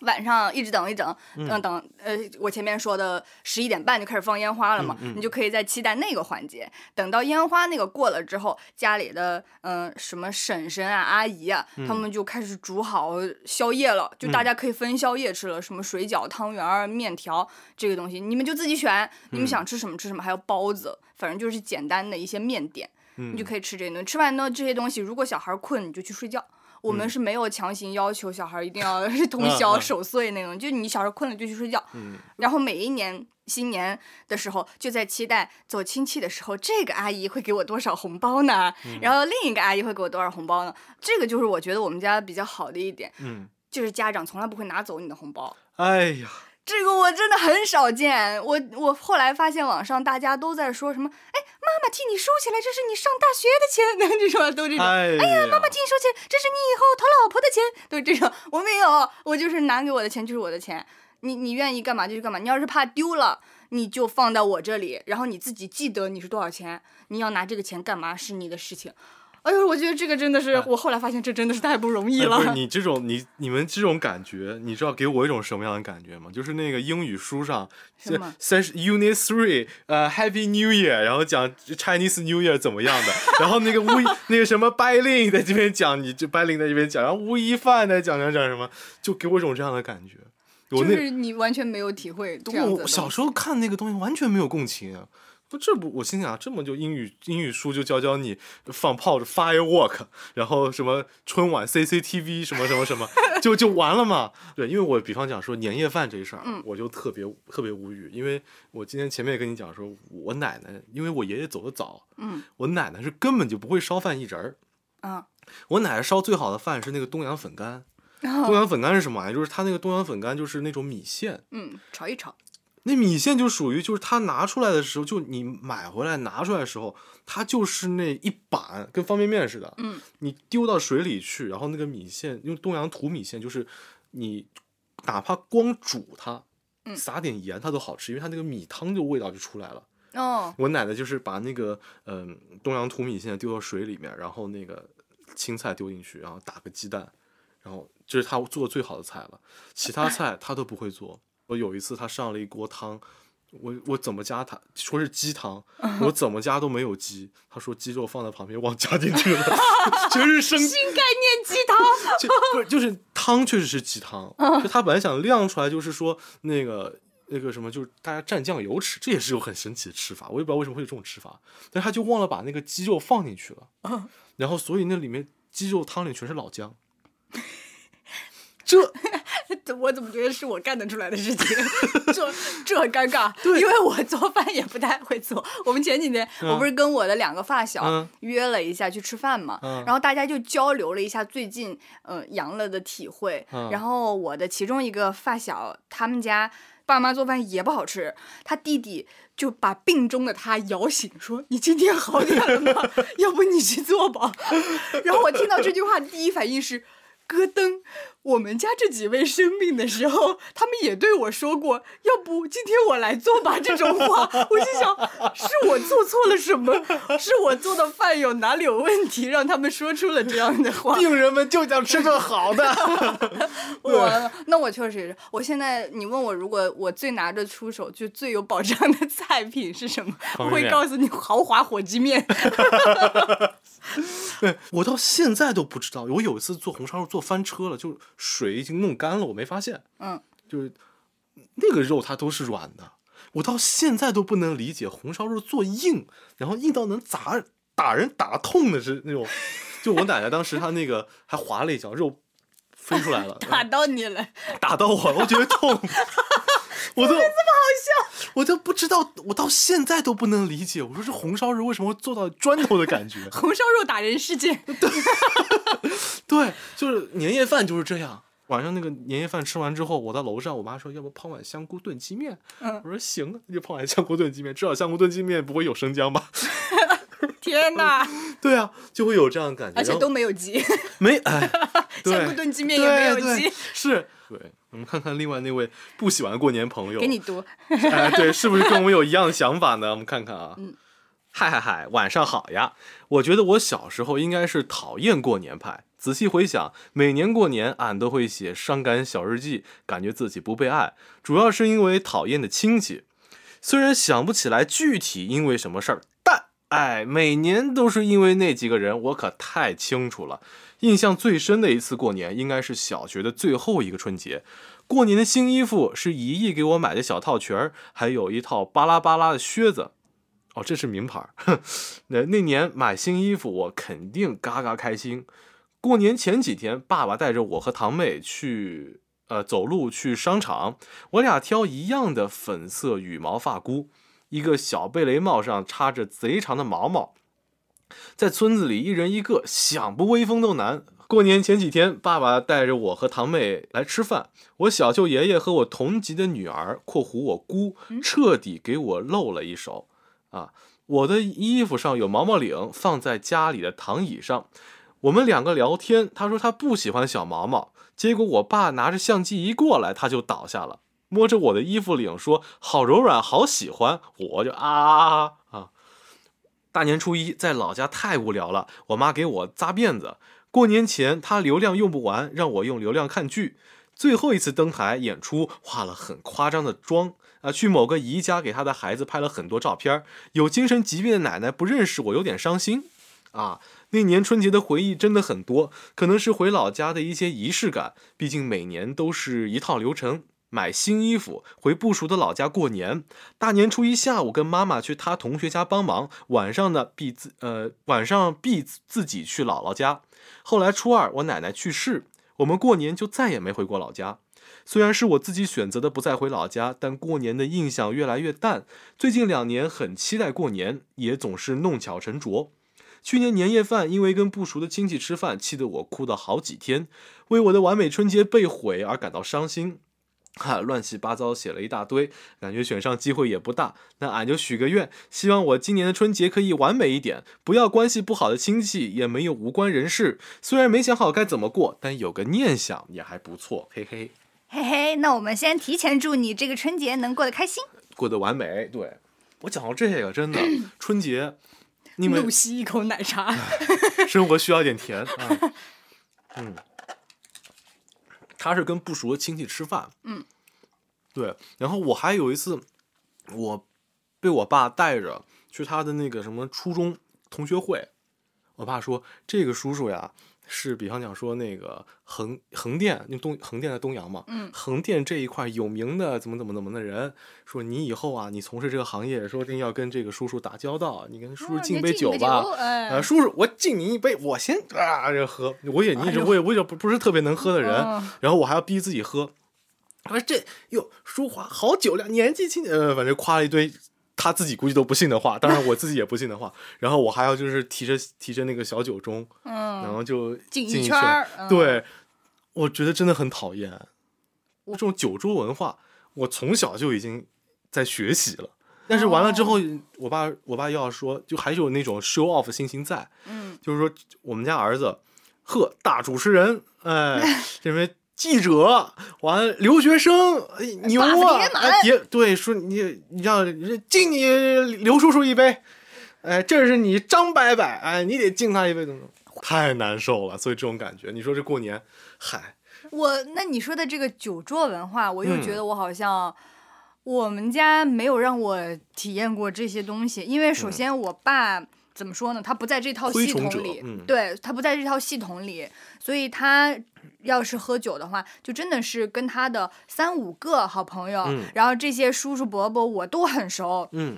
晚上一直等一等，等，等呃，我前面说的十一点半就开始放烟花了嘛，你就可以在期待那个环节。等到烟花那个过了之后，家里的嗯、呃什么婶婶啊、阿姨啊，他们就开始煮好宵夜了，就大家可以分宵夜吃了，什么水饺、汤圆、面条这个东西，你们就自己选，你们想吃什么吃什么，还有包子，反正就是简单的一些面点，你就可以吃这些东西。吃完呢这些东西，如果小孩困，你就去睡觉。我们是没有强行要求小孩一定要 通宵守岁那种，就你小时候困了就去睡觉。嗯然后每一年新年的时候，就在期待走亲戚的时候，这个阿姨会给我多少红包呢？嗯然后另一个阿姨会给我多少红包呢？这个就是我觉得我们家比较好的一点，嗯，就是家长从来不会拿走你的红包。哎呀，这个我真的很少见，我我后来发现网上大家都在说什么，哎，妈妈替你收起来，这是你上大学的钱，这种都这种。哎呀，妈妈替你收起来，这是你以后讨老婆的钱，都是这种。我没有，我就是拿给我的钱就是我的钱，你你愿意干嘛就去干嘛。你要是怕丢了，你就放在我这里，然后你自己记得你是多少钱，你要拿这个钱干嘛是你的事情。哎呦，我觉得这个真的是，我后来发现这真的是太不容易了。哎不是你这种你你们这种感觉，你知道给我一种什么样的感觉吗？就是那个英语书上，三十 Unit Three，呃，Happy New Year，然后讲 Chinese New Year 怎么样的，然后那个吴亦那个什么白令在这边讲，你就白令在这边讲，然后吴亦凡在讲讲讲什么，就给我一种这样的感觉。我那就是你完全没有体会我。小时候看那个东西完全没有共情啊。不，这不，我心想，这么就英语英语书就教教你放炮的 firework，然后什么春晚 CCTV 什么什么什么，就就完了嘛。对，因为我比方讲说年夜饭这事儿，嗯我就特别特别无语，因为我今天前面也跟你讲说，我奶奶因为我爷爷走得早，嗯，我奶奶是根本就不会烧饭一人儿。啊，我奶奶烧最好的饭是那个东阳粉干，东阳粉干是什么玩意儿？就是它那个东阳粉干就是那种米线，嗯，炒一炒，那米线就属于就是它拿出来的时候，就你买回来拿出来的时候，它就是那一板跟方便面似的，嗯，你丢到水里去，然后那个米线用东阳土米线，就是你哪怕光煮它，嗯撒点盐它都好吃，因为它那个米汤就味道就出来了。哦，我奶奶就是把那个嗯、东阳土米线丢到水里面，然后那个青菜丢进去，然后打个鸡蛋，然后这是她做的最好的菜了，其他菜她都不会做。我有一次他上了一锅汤，我我怎么加他说是鸡汤，我怎么加都没有鸡，他说鸡肉放在旁边忘加进去了，全是生新概念鸡汤。就不是就是汤确实是鸡汤，就他本来想亮出来，就是说那个那个什么，就是大家蘸酱油吃，这也是有很神奇的吃法，我也不知道为什么会有这种吃法，但他就忘了把那个鸡肉放进去了，然后所以那里面鸡肉汤里全是老姜，这 我怎么觉得是我干得出来的事情？这 这很尴尬，因为我做饭也不太会做。我们前几天、我不是跟我的两个发小嗯约了一下去吃饭嘛，嗯然后大家就交流了一下最近呃阳了的体会。嗯然后我的其中一个发小，他们家爸妈做饭也不好吃，他弟弟就把病中的他摇醒，说：“你今天好点了吗？要不你去做吧。”然后我听到这句话，第一反应是。咯噔，我们家这几位生病的时候，他们也对我说过，要不今天我来做吧这种话。我心想，是我做错了什么？是我做的饭有哪里有问题，让他们说出了这样的话？病人们就想吃顿好的，我那我确实是，我现在你问我，如果我最拿得出手就最有保障的菜品是什么？我会告诉你豪华火鸡面。对我到现在都不知道，我有一次做红烧肉做翻车了，就水已经弄干了，我没发现，嗯，就是那个肉它都是软的，我到现在都不能理解红烧肉做硬，然后硬到能砸打人打痛的是那种，就我奶奶当时她那个还划了一脚，肉飞出来了，打到你了，打到我了，我觉得痛。我都这么好笑，我都不知道，我到现在都不能理解。我说这红烧肉为什么会做到砖头的感觉？红烧肉打人事件，对，就是年夜饭就是这样。晚上那个年夜饭吃完之后，我到楼上，我妈说要不泡碗香菇炖鸡面。嗯我说行，那就泡碗香菇炖鸡面，至少香菇炖鸡面不会有生姜吧？天哪！对啊，就会有这样的感觉。而且都没有鸡，没哎，香菇炖鸡面也没有鸡，是。对，我们看看另外那位不喜欢过年朋友，给你读。哎，对，是不是跟我们有一样的想法呢？我们看看啊。嗯嗨嗨嗨，晚上好呀！我觉得我小时候应该是讨厌过年派。仔细回想，每年过年俺都会写伤感小日记，感觉自己不被爱，主要是因为讨厌的亲戚。虽然想不起来具体因为什么事儿，但哎，每年都是因为那几个人，我可太清楚了。印象最深的一次过年，应该是小学的最后一个春节。过年的新衣服是姨姨给我买的小套裙儿，还有一套巴拉巴拉的靴子。哦，这是名牌儿。哼 那那年买新衣服，我肯定嘎嘎开心。过年前几天，爸爸带着我和堂妹去呃走路去商场，我俩挑一样的粉色羽毛发箍，一个小贝雷帽上插着贼长的毛毛。在村子里，一人一个，想不威风都难。过年前几天，爸爸带着我和堂妹来吃饭，我小舅爷爷和我同级的女儿（括弧我姑）彻底给我露了一手。啊，我的衣服上有毛毛领，放在家里的躺椅上。我们两个聊天，他说他不喜欢小毛毛，结果我爸拿着相机一过来，他就倒下了，摸着我的衣服领说：“好柔软，好喜欢。”我就啊！大年初一在老家太无聊了，我妈给我扎辫子。过年前她流量用不完，让我用流量看剧。最后一次登台演出，化了很夸张的妆啊，去某个姨家给她的孩子拍了很多照片。有精神疾病的奶奶不认识我，有点伤心啊。那年春节的回忆真的很多，可能是回老家的一些仪式感，毕竟每年都是一套流程。买新衣服，回不熟的老家过年。大年初一下午跟妈妈去她同学家帮忙，晚上呢必自呃晚上必自己去姥姥家。后来初二我奶奶去世，我们过年就再也没回过老家。虽然是我自己选择的不再回老家，但过年的印象越来越淡。最近两年很期待过年，也总是弄巧成拙。去年年夜饭因为跟不熟的亲戚吃饭，气得我哭了好几天，为我的完美春节被毁而感到伤心。哈，乱七八糟写了一大堆，感觉选上机会也不大。那俺就许个愿，希望我今年的春节可以完美一点，不要关系不好的亲戚，也没有无关人士。虽然没想好该怎么过，但有个念想也还不错，嘿嘿，嘿嘿，那我们先提前祝你这个春节能过得开心。过得完美。对我讲到这个，真的春节，你们 怒吸一口奶茶，生活需要点甜啊。嗯，他是跟不熟的亲戚吃饭，嗯，对。然后我还有一次，我被我爸带着去他的那个什么初中同学会，我爸说这个叔叔呀。是，比方讲说那个横横店，那东横店在东阳嘛，嗯。横店这一块有名的怎么怎么怎么的人，说你以后啊，你从事这个行业，说一定要跟这个叔叔打交道，你跟叔叔哦敬杯酒吧，酒哎。呃，叔叔，我敬你一杯，我先啊这喝，我也你也我也我也不不是特别能喝的人，嗯。然后我还要逼自己喝，他说这哟淑华好酒量，年纪轻，呃，反正夸了一堆。他自己估计都不信的话，当然我自己也不信的话，然后我还要就是提着提着那个小酒盅，然嗯，后就敬进一一圈儿嗯。对，我觉得真的很讨厌。这种酒桌文化，我从小就已经在学习了。但是完了之后，我爸我爸又要说，就还是有那种 show off 心情在，嗯，就是说我们家儿子，呵，大主持人，哎，这边记者，完了留学生，哎，牛把子啊叠，满。哎，叠对，说你你让敬你刘叔叔一杯，哎，这是你张伯伯，哎，你得敬他一杯，太难受了。所以这种感觉，你说这过年，嗨，我那你说的这个酒桌文化，我又嗯。觉得我好像。我们家没有让我体验过这些东西，因为首先我爸、怎么说呢？他不在这套系统里，嗯对他不在这套系统里，所以他要是喝酒的话，就真的是跟他的三五个好朋友，嗯然后这些叔叔伯伯我都很熟，嗯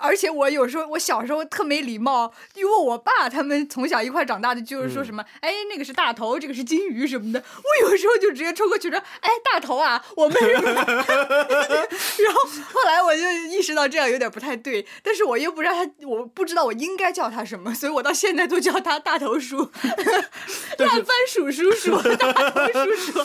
而且我有时候我小时候特没礼貌，因为我爸他们从小一块长大的，就是说什么，哎，那个是大头，这个是金鱼什么的。我有时候就直接冲过去说，哎，大头啊，我们是。然后后来我就意识到这样有点不太对，但是我又不知道他，我不知道我应该叫他什么，所以我到现在都叫他大头叔、烂番薯叔叔、大头叔叔。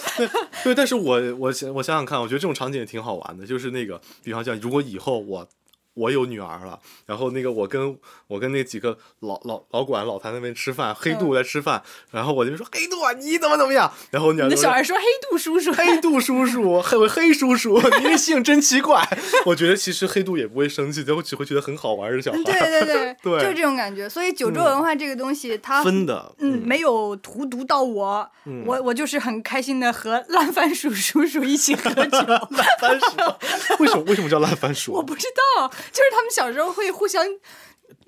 对，但是我我想我想想看，我觉得这种场景也挺好玩的，就是那个，比方讲，如果以后我我有女儿了，然后那个我跟我跟那几个老老老管老谭那边吃饭，黑度在吃饭，然后我就说黑度啊，你怎么怎么样？然后你小孩说黑度叔叔，黑度叔叔，黑黑叔叔，你这姓真奇怪。我觉得其实黑度也不会生气，就只会觉得很好玩的小孩。对对对，对就是这种感觉。所以九州文化这个东西，它分的，嗯，没有荼毒到我，我我就是很开心的和烂番薯叔叔一起喝酒。烂番薯，为什么为什么叫烂番薯？我不知道，就是他们小时候会互相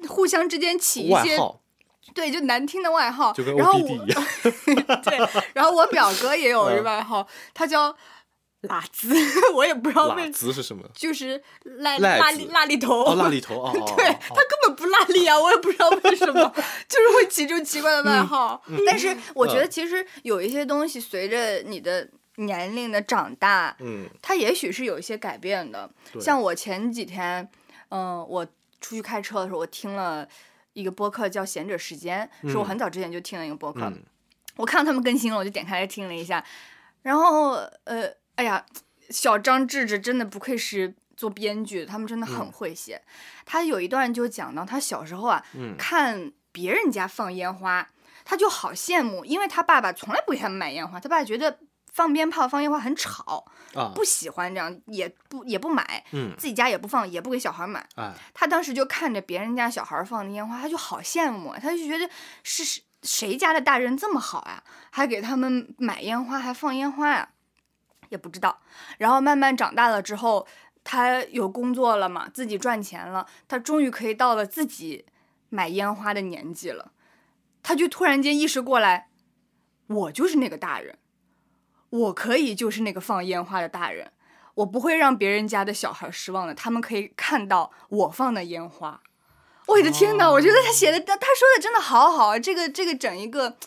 互相之间起一些外号对就难听的外号，就跟然后 OBD 我一样。对，然后我表哥也有嗯一个外号，他叫辣子，我也不知道为辣子是什么？就是辣辣里辣里头，哦，辣里头 对哦他根本不辣里啊，我也不知道为什么，就是会起这种奇怪的外号。嗯但是我觉得其实有一些东西随着你的年龄的长大，嗯它也许是有一些改变的。像我前几天，嗯、我出去开车的时候，我听了一个播客叫《贤者时间》，是我很早之前就听了一个播客。嗯我看到他们更新了，我就点开来听了一下，然后呃，哎呀，小张智智真的不愧是做编剧的，他们真的很嗯会写。他有一段就讲到他小时候啊，嗯看别人家放烟花，他就好羡慕，因为他爸爸从来不给他们买烟花，他爸爸觉得放鞭炮、放烟花很吵，啊不喜欢这样，也不也不买，嗯自己家也不放，也不给小孩买。哎他当时就看着别人家小孩放的烟花，他就好羡慕，他就觉得是谁谁家的大人这么好呀，还给他们买烟花，还放烟花呀，也不知道。然后慢慢长大了之后，他有工作了嘛，自己赚钱了，他终于可以到了自己买烟花的年纪了，他就突然间意识过来，我就是那个大人，我可以就是那个放烟花的大人。我不会让别人家的小孩失望的，他们可以看到我放的烟花。我的天呐，我觉得他写的，他他说的真的好好啊！这个这个整一个，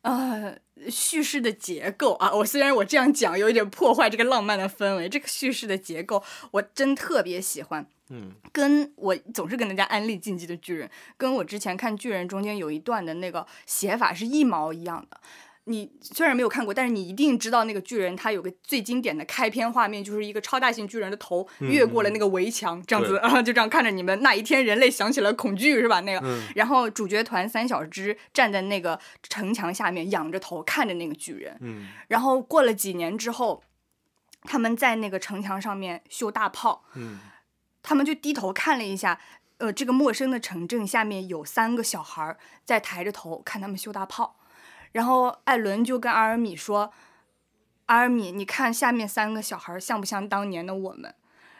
呃，叙事的结构啊，我虽然我这样讲有一点破坏这个浪漫的氛围，这个叙事的结构我真特别喜欢。嗯跟我总是跟大家安利《进击的巨人》，跟我之前看《巨人》中间有一段的那个写法是一毛一样的。你虽然没有看过，但是你一定知道那个巨人，他有个最经典的开篇画面，就是一个超大型巨人的头越过了那个围墙，这样子对啊，就这样看着你们。那一天，人类想起了恐惧，是吧？那个，嗯然后主角团三小只站在那个城墙下面，仰着头看着那个巨人。嗯然后过了几年之后，他们在那个城墙上面修大炮，嗯他们就低头看了一下，呃，这个陌生的城镇下面有三个小孩儿在抬着头看他们修大炮，然后艾伦就跟阿尔米说：“阿尔米，你看下面三个小孩像不像当年的我们？”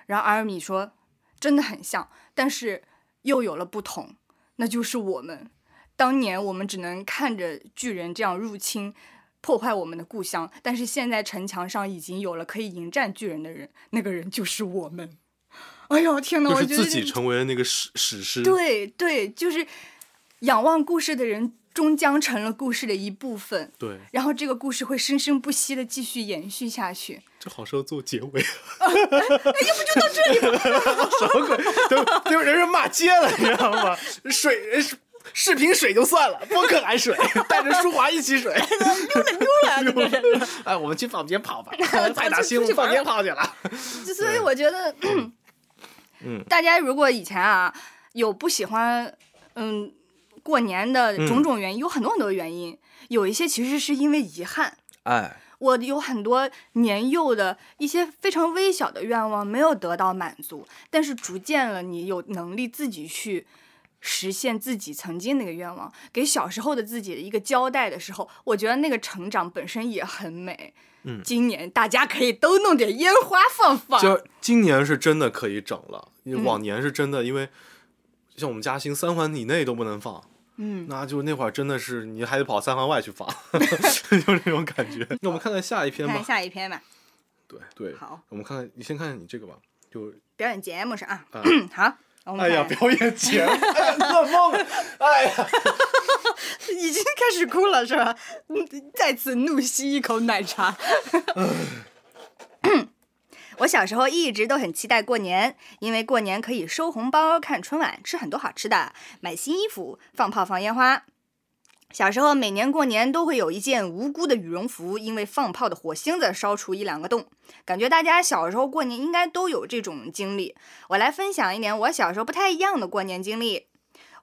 然后阿尔米说：“真的很像，但是又有了不同，那就是我们。当年我们只能看着巨人这样入侵。”破坏我们的故乡，但是现在城墙上已经有了可以迎战巨人的人，那个人就是我们。哎呦天哪！就是我觉得自己成为了那个史史诗。对对，就是仰望故事的人终将成了故事的一部分，对，然后这个故事会生生不息的继续延续下去。这好适合做结尾要不。就到这里吧，什么鬼？都都人人骂街了，你知道吗？水视视频水就算了，播客还水，带着舒华一起水。溜了溜了。哎，我们去放鞭炮吧，太打去新放鞭炮去了。就所以我觉得，嗯大家如果以前啊有不喜欢，嗯，过年的嗯种种原因，有很多很多原因，有一些其实是因为遗憾。哎，我有很多年幼的一些非常微小的愿望没有得到满足，但是逐渐了，你有能力自己去实现自己曾经那个愿望，给小时候的自己的一个交代的时候，我觉得那个成长本身也很美。嗯今年大家可以都弄点烟花放放。就今年是真的可以整了，往年是真的，因为像我们嘉兴三环以内都不能放。嗯，那就那会儿真的是你还得跑三环外去发，就这种感觉。那我们看看下一篇看吧。下一篇吧。对对，好，我们看看，你先看看你这个吧。就表演节目是啊，啊好，哎呀，表演前，哎呀，噩梦，哎呀，已经开始哭了是吧？嗯再次怒吸一口奶茶。我小时候一直都很期待过年，因为过年可以收红包、看春晚、吃很多好吃的、买新衣服、放炮、放烟花。小时候每年过年都会有一件无辜的羽绒服，因为放炮的火星子烧出一两个洞。感觉大家小时候过年应该都有这种经历。我来分享一点我小时候不太一样的过年经历。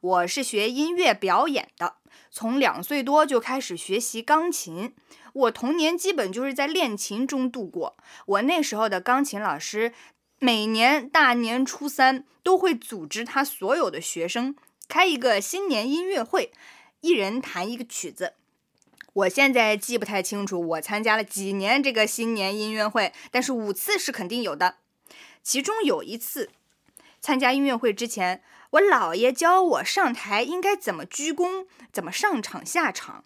我是学音乐表演的，从两岁多就开始学习钢琴。我童年基本就是在练琴中度过。我那时候的钢琴老师，每年大年初三都会组织他所有的学生开一个新年音乐会，一人弹一个曲子。我现在记不太清楚我参加了几年这个新年音乐会，但是五次是肯定有的。其中有一次参加音乐会之前，我姥爷教我上台应该怎么鞠躬，怎么上场下场。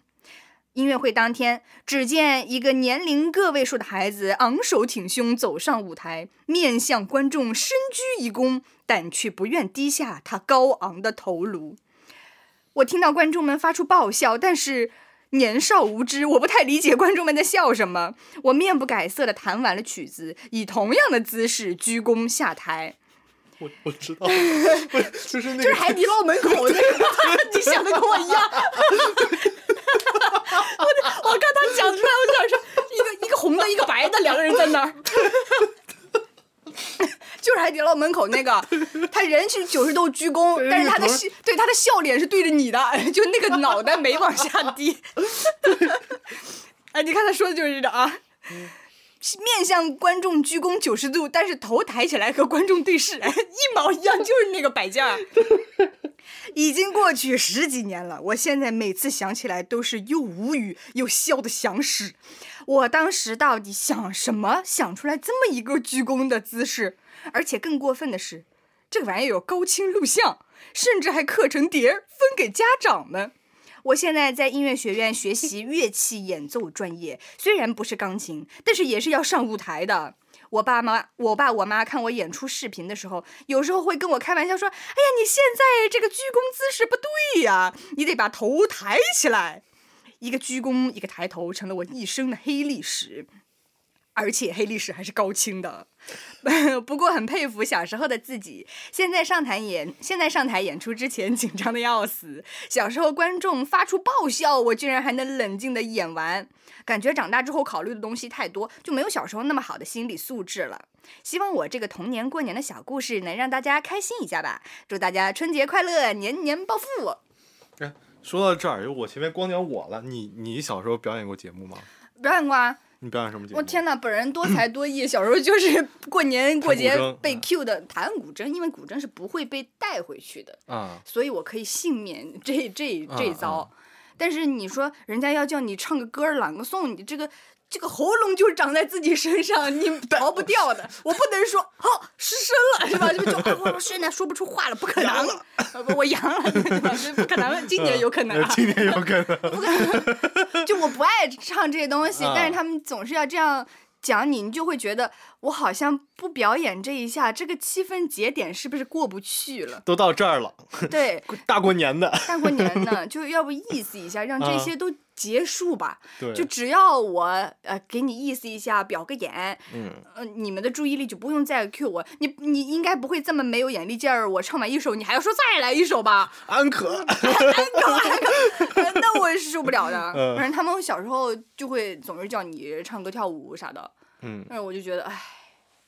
音乐会当天，只见一个年龄个位数的孩子昂首挺胸走上舞台，面向观众深鞠一躬，但却不愿低下他高昂的头颅。我听到观众们发出爆笑，但是年少无知，我不太理解观众们在笑什么。我面不改色的弹完了曲子，以同样的姿势鞠躬下台。我我知道，就是那个就是海底捞门口那个，你想的跟我一样。我我刚他讲出来，我就想说，一个一个红的，一个白的，两个人在那儿。就是海底捞门口那个，他人是九十度鞠躬，但是他的笑，对他的笑脸是对着你的，就那个脑袋没往下 低。哎，你看他说的就是这个啊，面向观众鞠躬九十度，但是头抬起来和观众对视，哎一毛一样，就是那个摆件儿。已经过去十几年了，我现在每次想起来都是又无语又笑的想死。我当时到底想什么，想出来这么一个鞠躬的姿势？而且更过分的是，这玩意儿有高清录像，甚至还刻成碟分给家长们。我现在在音乐学院学习乐器演奏专业，虽然不是钢琴，但是也是要上舞台的。我爸妈、我爸、我妈看我演出视频的时候，有时候会跟我开玩笑说：“哎呀，你现在这个鞠躬姿势不对呀，你得把头抬起来。”一个鞠躬，一个抬头，成了我一生的黑历史。而且黑历史还是高清的，不过很佩服小时候的自己。现在上台演，现在上台演出之前紧张的要死。小时候观众发出爆笑，我居然还能冷静的演完。感觉长大之后考虑的东西太多，就没有小时候那么好的心理素质了。希望我这个童年过年的小故事能让大家开心一下吧。祝大家春节快乐，年年暴富。哎，说到这儿，我前面光讲我了，你你小时候表演过节目吗？表演过啊。你表演什么节目？我天哪，本人多才多艺，小时候就是 过年过节被 Q 的弹古筝，因为古筝是不会被带回去的，啊，所以我可以幸免这这这嗯遭。但是你说人家要叫你唱个歌朗个诵，你这个这个喉咙就是长在自己身上，你逃不掉的。我不能说好失声了是吧？就就啊我现在说不出话了，不可能，我阳了，对吧？这不可能，今年有可能啊。今年有可能。不可能就我不爱唱这些东西，啊但是他们总是要这样讲你，你就会觉得我好像不表演这一下，这个气氛节点是不是过不去了？都到这儿了，对，大过年的，大过年的，就要不意思一下，让这啊些都结束吧。对，就只要我呃给你意思一下，表个演，嗯，呃，你们的注意力就不用再 cue 我，你你应该不会这么没有眼力劲儿。我唱完一首，你还要说再来一首吧？安可，那我是受不了的。嗯。反正他们小时候就会总是叫你唱歌跳舞啥的，嗯。但是我就觉得，哎，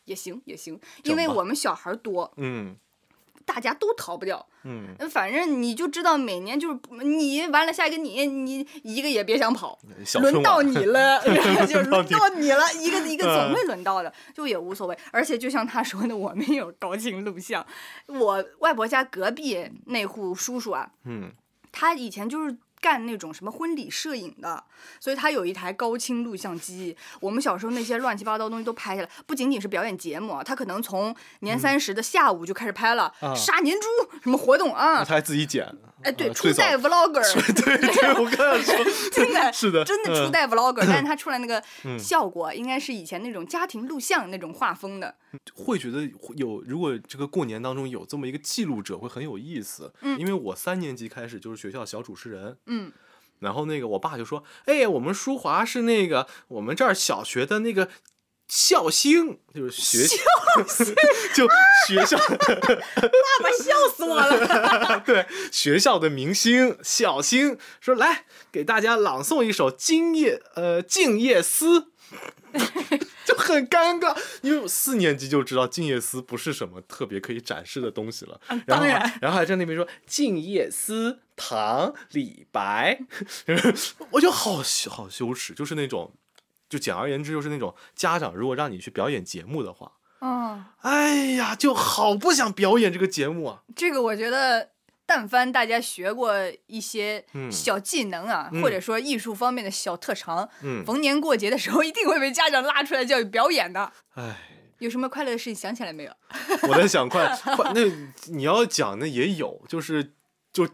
也行也行，因为我们小孩多，嗯大家都逃不掉。嗯，呃反正你就知道每年就是你完了下一个你，你一个也别想跑，轮到你 了，就轮到轮到你了，一个一个总嗯会轮到的，就也无所谓。而且就像他说的，我们有高清录像，我外婆家隔壁那户叔叔啊，嗯他以前就是干那种什么婚礼摄影的，所以他有一台高清录像机。我们小时候那些乱七八糟的东西都拍下来，不仅仅是表演节目啊，他可能从年三十的下午就开始拍了，啊杀年猪什么活动啊，他还自己剪。哎，对，初代 vlogger，对对，我刚才说，真的 是的，嗯真的初代 vlogger，、但是他出来那个 效果应该是以前那种家庭录像那种画风的。会觉得有，如果这个过年当中有这么一个记录者，会很有意思。嗯因为我三年级开始就是学校小主持人，嗯，然后那个我爸就说：“哎，我们舒华是那个我们这儿小学的那个校星，就是学校 就学校 爸爸笑死我了。对学校的明星校星，说来给大家朗诵一首《今夜呃静夜思》。” 就很尴尬，因为四年级就知道《静夜思》不是什么特别可以展示的东西了。然后当然然后还在那边说《静夜思》，唐李白，我就好羞好羞耻，就是那种，就简而言之，就是那种家长如果让你去表演节目的话，嗯，哎呀，就好不想表演这个节目啊。这个我觉得，但凡大家学过一些嗯小技能啊，嗯或者说艺术方面的小特长，嗯，逢年过节的时候一定会被家长拉出来叫你表演的。哎。有什么快乐的事情想起来没有？我在想快快，那你要讲那也有，就是就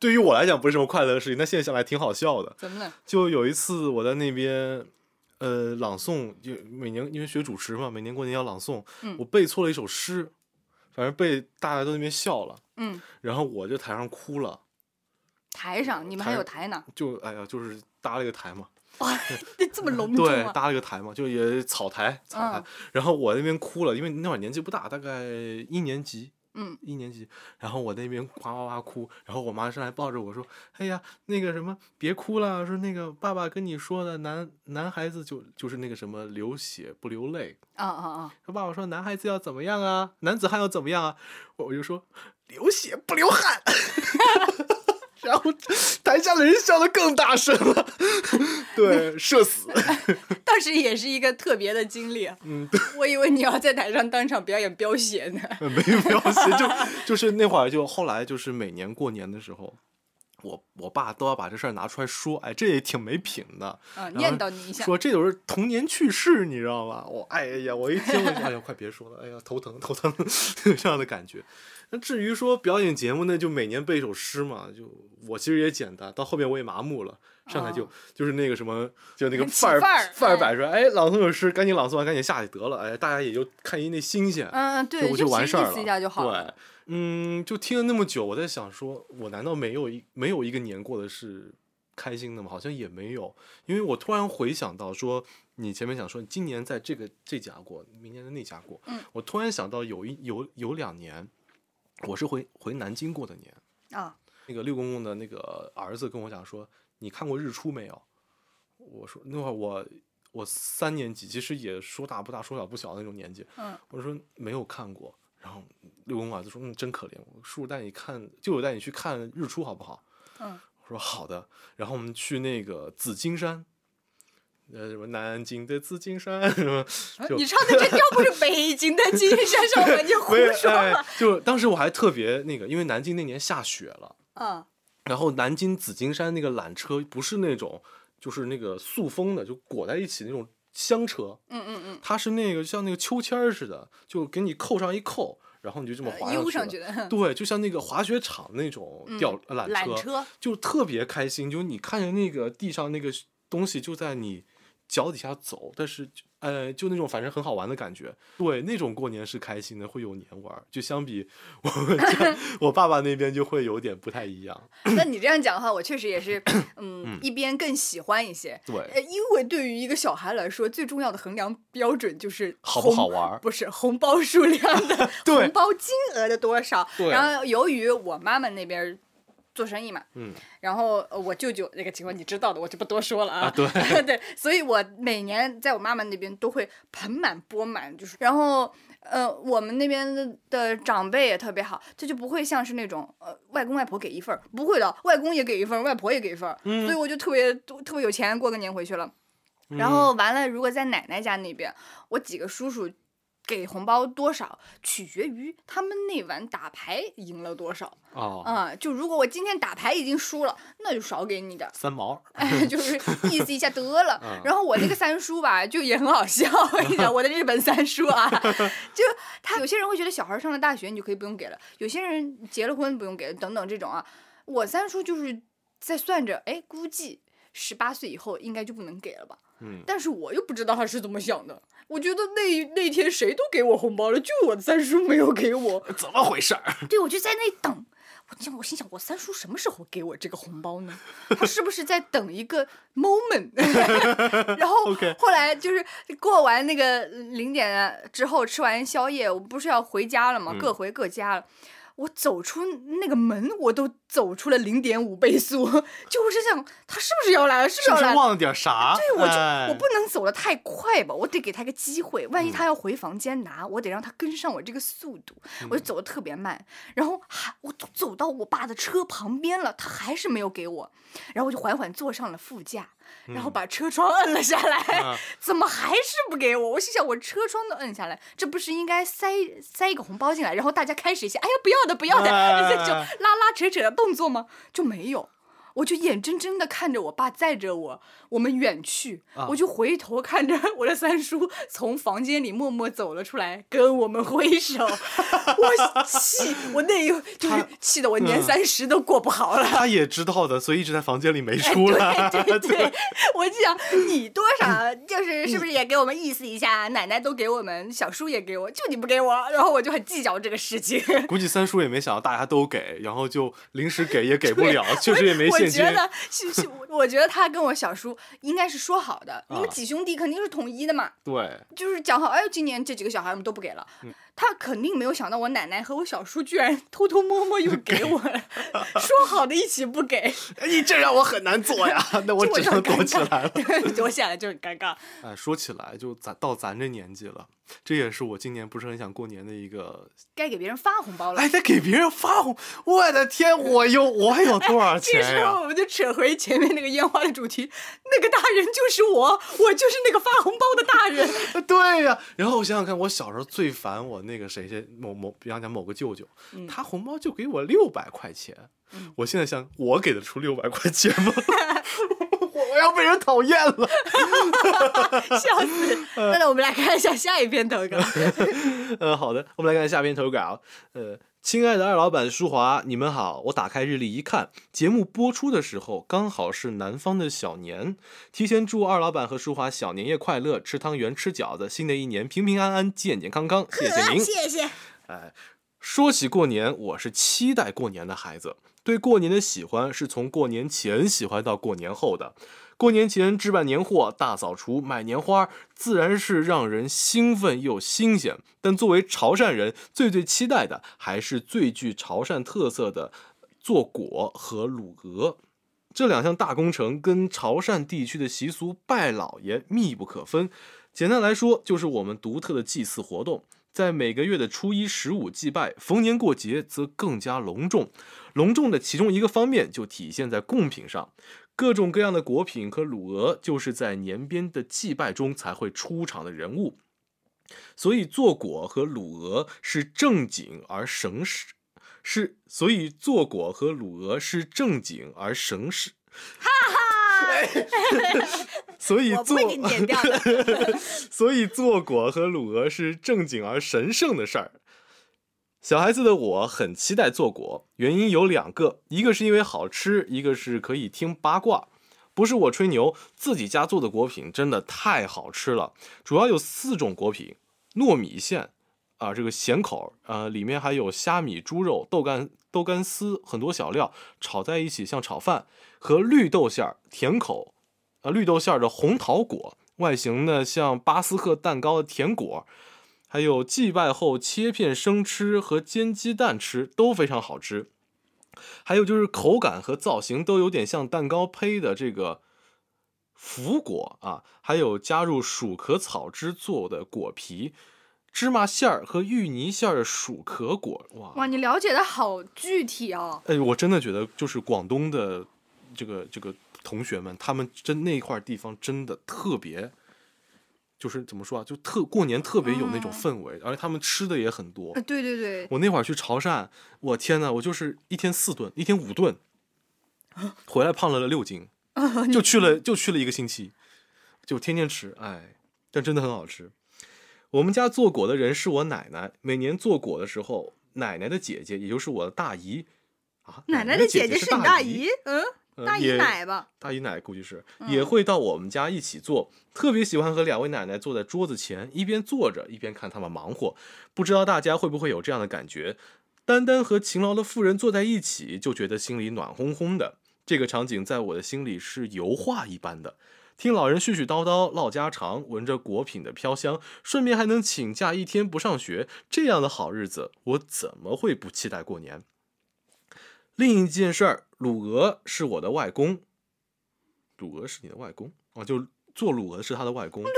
对于我来讲不是什么快乐的事情，但现在想来挺好笑的。怎么了？就有一次我在那边，呃，朗诵，就每年因为学主持嘛，每年过年要朗诵，嗯我背错了一首诗，反正被大家都那边笑了，嗯，然后我就台上哭了，台上你们还有台呢？就哎呀，就是搭了一个台嘛，哇，这么隆 重对，啊！搭了一个台嘛，就也草台草台，嗯然后我那边哭了，因为那会儿年纪不大，大概一年级，嗯，一年级，然后我那边哇哇哇哭，然后我妈上来抱着我说：“哎呀，那个什么，别哭了，说那个爸爸跟你说的，男男孩子就就是那个什么流血不流泪。啊啊啊！他爸爸说男孩子要怎么样啊，男子汉要怎么样啊？我就说流血不流汗。然后台下的人笑得更大声了，对，社死。当时也是一个特别的经历啊。嗯，对。我以为你要在台上当场表演飙血呢。没有飙血，就就是那会儿就后来就是每年过年的时候，我我爸都要把这事儿拿出来说，哎，这也挺没品的，啊，后念叨你一下。说这都是童年趣事，你知道吧？我哎呀，我一听我就哎呀，快别说了，哎呀，头疼头疼，这样的感觉。那至于说表演节目，那就每年背一首诗嘛，就我其实也简单，到后面我也麻木了。上来就、哦就是那个什么，就那个 范儿范儿摆出来，哎，朗诵首诗，赶紧朗诵完，赶紧下去得了，哎，大家也就看一那新鲜，嗯，对，就就完事儿。对，嗯，就听了那么久，我在想说，我难道没有一没有一个年过的是开心的吗？好像也没有，因为我突然回想到说，你前面想说今年在这个这家过，明年在那家过，嗯，我突然想到有一有有两年，我是回回南京过的年，啊，那个六公公的那个儿子跟我讲说，你看过日出没有？我说那会儿我我三年级，其实也说大不大，说小不小的那种年纪。嗯，我说没有看过。然后六公公儿子说，嗯，真可怜。我叔叔带你看，舅舅带你去看日出好不好？嗯，我说好的。然后我们去那个紫金山。呃，什么南京的紫金山，什么就你唱的这要不是北京的金山上，我就胡说哎。，就当时我还特别那个，因为南京那年下雪了，嗯然后南京紫金山那个缆车不是那种，就是那个塑封的，就裹在一起那种厢车，嗯嗯嗯，它是那个像那个秋千似的，就给你扣上一扣，然后你就这么滑上上去的。对，就像那个滑雪场那种吊、嗯缆缆车就特别开心。就你看着那个地上那个东西就在你脚底下走，但是呃，就那种反正很好玩的感觉。对，那种过年是开心的，会有年味儿。就相比 我们家 我爸爸那边就会有点不太一样。那你这样讲的话，我确实也是，嗯，一边更喜欢一些。对，呃，因为对于一个小孩来说，最重要的衡量标准就是好不红好玩不是红包数量的 对红包金额的多少。然后由于我妈妈那边儿做生意嘛，嗯，然后呃我舅舅那个情况你知道的，我就不多说了啊。啊对 对，所以我每年在我妈妈那边都会盆满钵满，就是然后。呃，我们那边的的长辈也特别好，这就不会像是那种呃外公外婆给一份儿，不会的，外公也给一份儿，外婆也给一份儿，嗯所以我就特别特别有钱，过个年回去了。然后完了，如果在奶奶家那边，我几个叔叔给红包多少，取决于他们那晚打牌赢了多少。哦，啊、就如果我今天打牌已经输了，那就少给你点。三毛，哎，就是意思一下得了嗯。然后我那个三叔吧，就也很好笑，我跟你讲，我的日本三叔啊，就他有些人会觉得小孩上了大学你就可以不用给了，有些人结了婚不用给了，等等这种啊。我三叔就是在算着，哎，估计十八岁以后应该就不能给了吧。嗯，但是我又不知道他是怎么想的，我觉得那那天谁都给我红包了，就我三叔没有给我。怎么回事儿？对，我就在那等。我想，我心想，我三叔什么时候给我这个红包呢？他是不是在等一个 moment？然后 后来就是过完那个零点之后，吃完宵夜，我不是要回家了吗？嗯各回各家了。我走出那个门，我都走出了零点五倍速，就我是想，他是不是要来了？是不是忘了点啥？对，我就、哎我不能走得太快吧，我得给他个机会。万一嗯他要回房间拿，我得让他跟上我这个速度，我就走的特别慢。然后还我走到我爸的车旁边了，他还是没有给我。然后我就缓缓坐上了副驾，然后把车窗摁了下来。啊 怎么还是不给我？我心想，我车窗都摁下来，这不是应该塞塞一个红包进来，然后大家开始一些哎呀不要的不要的、哎这种拉拉扯扯的动作吗？就没有。我就眼睁睁的看着我爸载着我，我们远去，啊我就回头看着我的三叔从房间里默默走了出来，跟我们挥手。我气，我那一就是气得我年嗯三十都过不好了。他也知道的，所以一直在房间里没哎出来。对 对对，我就想你多少 就是是不是也给我们意思一下？奶奶都给我们，小叔也给我，就你不给我，然后我就很计较这个事情。估计三叔也没想到大家都给，然后就临时给也给不了，确实也没我现金觉。得 是是，我觉得他跟我小叔应该是说好的，你们啊几兄弟肯定是统一的嘛，对，就是讲好，哎，今年这几个小孩我们都不给了。嗯他肯定没有想到我奶奶和我小叔居然偷偷摸摸又给我了，说好的一起不给，哎你这让我很难做呀，那我就只能躲起来了。躲起来就很尴尬。哎，说起来，就咱到咱这年纪了，这也是我今年不是很想过年的一个。该给别人发红包了。哎，得给别人发红，我的天，我有我还有多少 这钱呀？时候我们就扯回前面那个烟花的主题，那个大人就是我，我就是那个发红包的大人。对呀、然后我想想看，我小时候最烦我那个谁谁某某，比方讲某个舅舅，嗯他红包就给我六百块钱。我现在想，我给得出六百块钱吗？我要被人讨厌了。笑死！那我们来看一下下一篇投稿。呃，好的，我们来看下篇投稿。呃，亲爱的二老板舒华，你们好。我打开日历一看，节目播出的时候刚好是南方的小年，提前祝二老板和舒华小年夜快乐，吃汤圆，吃饺子，新的一年平平安安，健健康康。谢谢您。谢谢。说起过年，我是期待过年的孩子，对过年的喜欢是从过年前喜欢到过年后的。过年前置办年货、大扫除、买年花，自然是让人兴奋又新鲜。但作为潮汕人，最最期待的还是最具潮汕特色的做果和卤鹅。这两项大工程跟潮汕地区的习俗拜老爷密不可分。简单来说，就是我们独特的祭祀活动。在每个月的初一、十五祭拜，逢年过节则更加隆重。隆重的其中一个方面就体现在贡品上，各种各样的果品和卤鹅，就是在年边的祭拜中才会出场的人物。所以做果和卤鹅是正经而省事，是所以做果和卤鹅是正经而省事。所以做。所以做果和卤鹅是正经而神圣的事儿。小孩子的我很期待做果，原因有两个，一个是因为好吃，一个是可以听八卦。不是我吹牛，自己家做的果品真的太好吃了。主要有四种果品：糯米馅啊、这个咸口，呃，里面还有虾米、猪肉、豆干、豆干丝，很多小料炒在一起，像炒饭；和绿豆馅儿，甜口，呃，绿豆馅儿的红桃果，外形呢像巴斯克蛋糕的甜果，还有祭拜后切片生吃和煎鸡蛋吃都非常好吃。还有就是口感和造型都有点像蛋糕胚的这个福果啊，还有加入鼠壳草汁做的果皮，芝麻馅儿和芋泥馅儿的薯壳果，哇，哇，你了解的好具体哦。哎，我真的觉得就是广东的这个这个同学们，他们真那块地方真的特别，就是怎么说啊，就特过年特别有那种嗯氛围，而且他们吃的也很多呃。对对对，我那会儿去潮汕，我天呐，我就是一天四顿，一天五顿，回来胖了六斤，就去了就去了一个星期，就天天吃，哎，但真的很好吃。我们家做果的人是我奶奶，每年做果的时候，奶奶的姐姐，也就是我的大姨。啊，奶奶奶的姐姐是，你大姨，嗯，呃大姨奶吧？大姨奶估计是嗯也会到我们家一起做，特别喜欢和两位奶奶坐在桌子前，一边坐着一边看他们忙活。不知道大家会不会有这样的感觉？单单和勤劳的妇人坐在一起，就觉得心里暖烘烘的。这个场景在我的心里是油画一般的。听老人絮絮叨叨唠家常，闻着果品的飘香，顺便还能请假一天不上学，这样的好日子，我怎么会不期待过年？另一件事儿，鲁娥是我的外公。鲁娥是你的外公啊？就做鲁娥的是他的外公。跟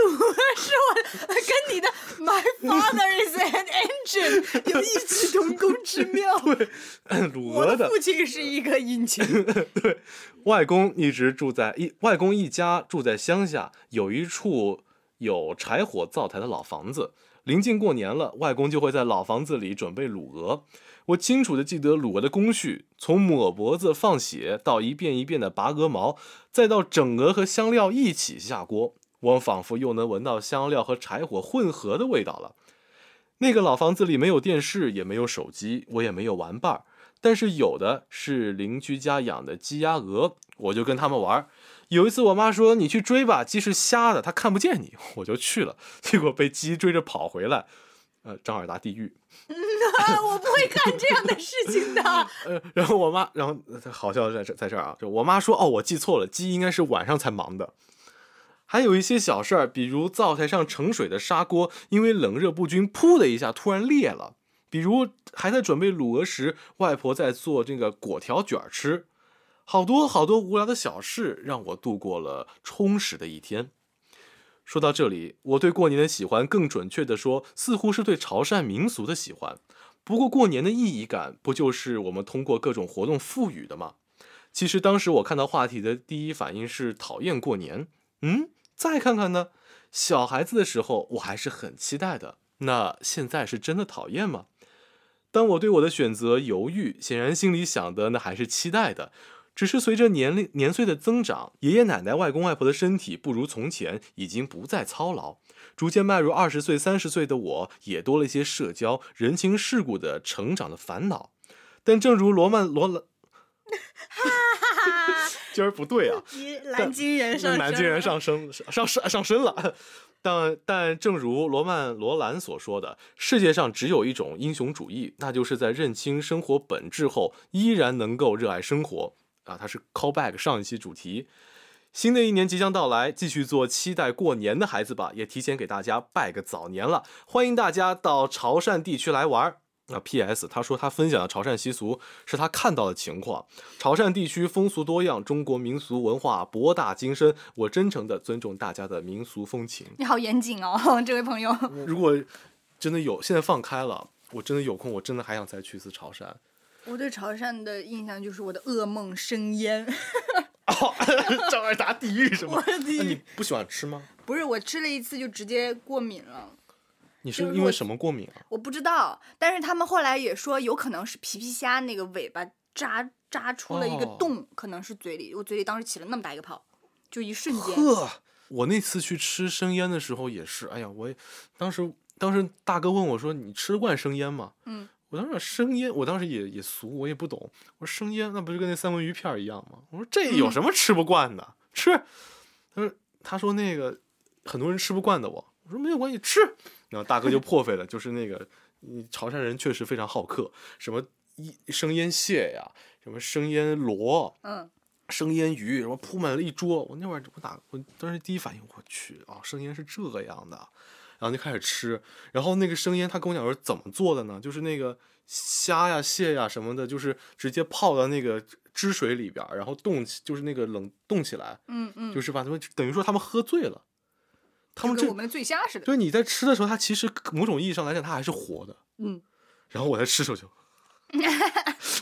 你的 My father is an engine 有异曲同工之妙。鲁娥的父亲是一个引擎。外公一直住在一外公一家住在乡下，有一处有柴火灶台的老房子。临近过年了，外公就会在老房子里准备卤鹅。我清楚的记得卤鹅的工序，从抹脖子放血，到一遍一遍的拔鹅毛，再到整鹅和香料一起下锅。我仿佛又能闻到香料和柴火混合的味道了。那个老房子里没有电视，也没有手机，我也没有玩伴儿。但是有的是邻居家养的鸡鸭鹅，我就跟他们玩。有一次，我妈说：“你去追吧，鸡是瞎的，它看不见你。”我就去了，结果被鸡追着跑回来。呃，张尔达地狱。啊，我不会干这样的事情的。呃，然后我妈，然后呃好笑在这在这儿啊，就我妈说：“哦，我记错了，鸡应该是晚上才忙的。”还有一些小事儿，比如灶台上盛水的砂锅，因为冷热不均，噗的一下突然裂了。比如还在准备卤鹅时，外婆在做这个果条卷儿吃。好多好多无聊的小事，让我度过了充实的一天。说到这里，我对过年的喜欢，更准确的说，似乎是对潮汕民俗的喜欢。不过过年的意义感，不就是我们通过各种活动赋予的吗？其实当时我看到话题的第一反应是讨厌过年。嗯，再看看呢，小孩子的时候我还是很期待的。那现在是真的讨厌吗？当我对我的选择犹豫，显然心里想的那还是期待的。只是随着年龄年岁的增长，爷爷奶奶、外公外婆的身体不如从前，已经不再操劳。逐渐迈入二十岁、三十岁的我，也多了一些社交、人情世故的成长的烦恼。但正如罗曼罗兰，今儿不对啊，你南京人上南京人上升上上上升了。但但正如罗曼·罗兰所说的，世界上只有一种英雄主义，那就是在认清生活本质后，依然能够热爱生活。啊，它是 callback 上一期主题。新的一年即将到来，继续做期待过年的孩子吧，也提前给大家拜个早年了。欢迎大家到潮汕地区来玩儿。啊，P.S. 他说他分享的潮汕习俗是他看到的情况。潮汕地区风俗多样，中国民俗文化博大精深。我真诚的尊重大家的民俗风情。你好严谨哦，这位朋友。如果真的有，现在放开了，我真的有空，我真的还想再去一次潮汕。我对潮汕的印象就是我的噩梦生腌。哦，张二达地狱是吗？我的那你不喜欢吃吗？不是我吃了一次就直接过敏了，你是因为什么过敏啊？我不知道。但是他们后来也说，有可能是皮皮虾那个尾巴扎扎出了一个哦洞，可能是嘴里，我嘴里当时起了那么大一个泡，就一瞬间。呵，我那次去吃生腌的时候也是，哎呀，我也当时当时大哥问我说：“你吃得惯生腌吗？”嗯，我当时说生腌，我当时也也俗，我也不懂。我说生腌那不就跟那三文鱼片一样吗？我说这有什么吃不惯的？吃。他说他说那个很多人吃不惯的我，我说没有关系，吃。然后大哥就破费了，就是那个，你潮汕人确实非常好客，什么一生腌蟹呀，什么生腌螺，嗯，生腌鱼，什么铺满了一桌。我那会儿我哪我当时第一反应，我去啊，生腌是这样的，然后就开始吃。然后那个生腌他跟我讲说怎么做的呢？就是那个虾呀、蟹呀什么的，就是直接泡到那个汁水里边，然后冻起，就是那个冷冻起来，嗯嗯，就是把他们等于说他们喝醉了。他们跟我们醉虾似的。对你在吃的时候，它其实某种意义上来讲，它还是活的。嗯，然后我在吃的时候就，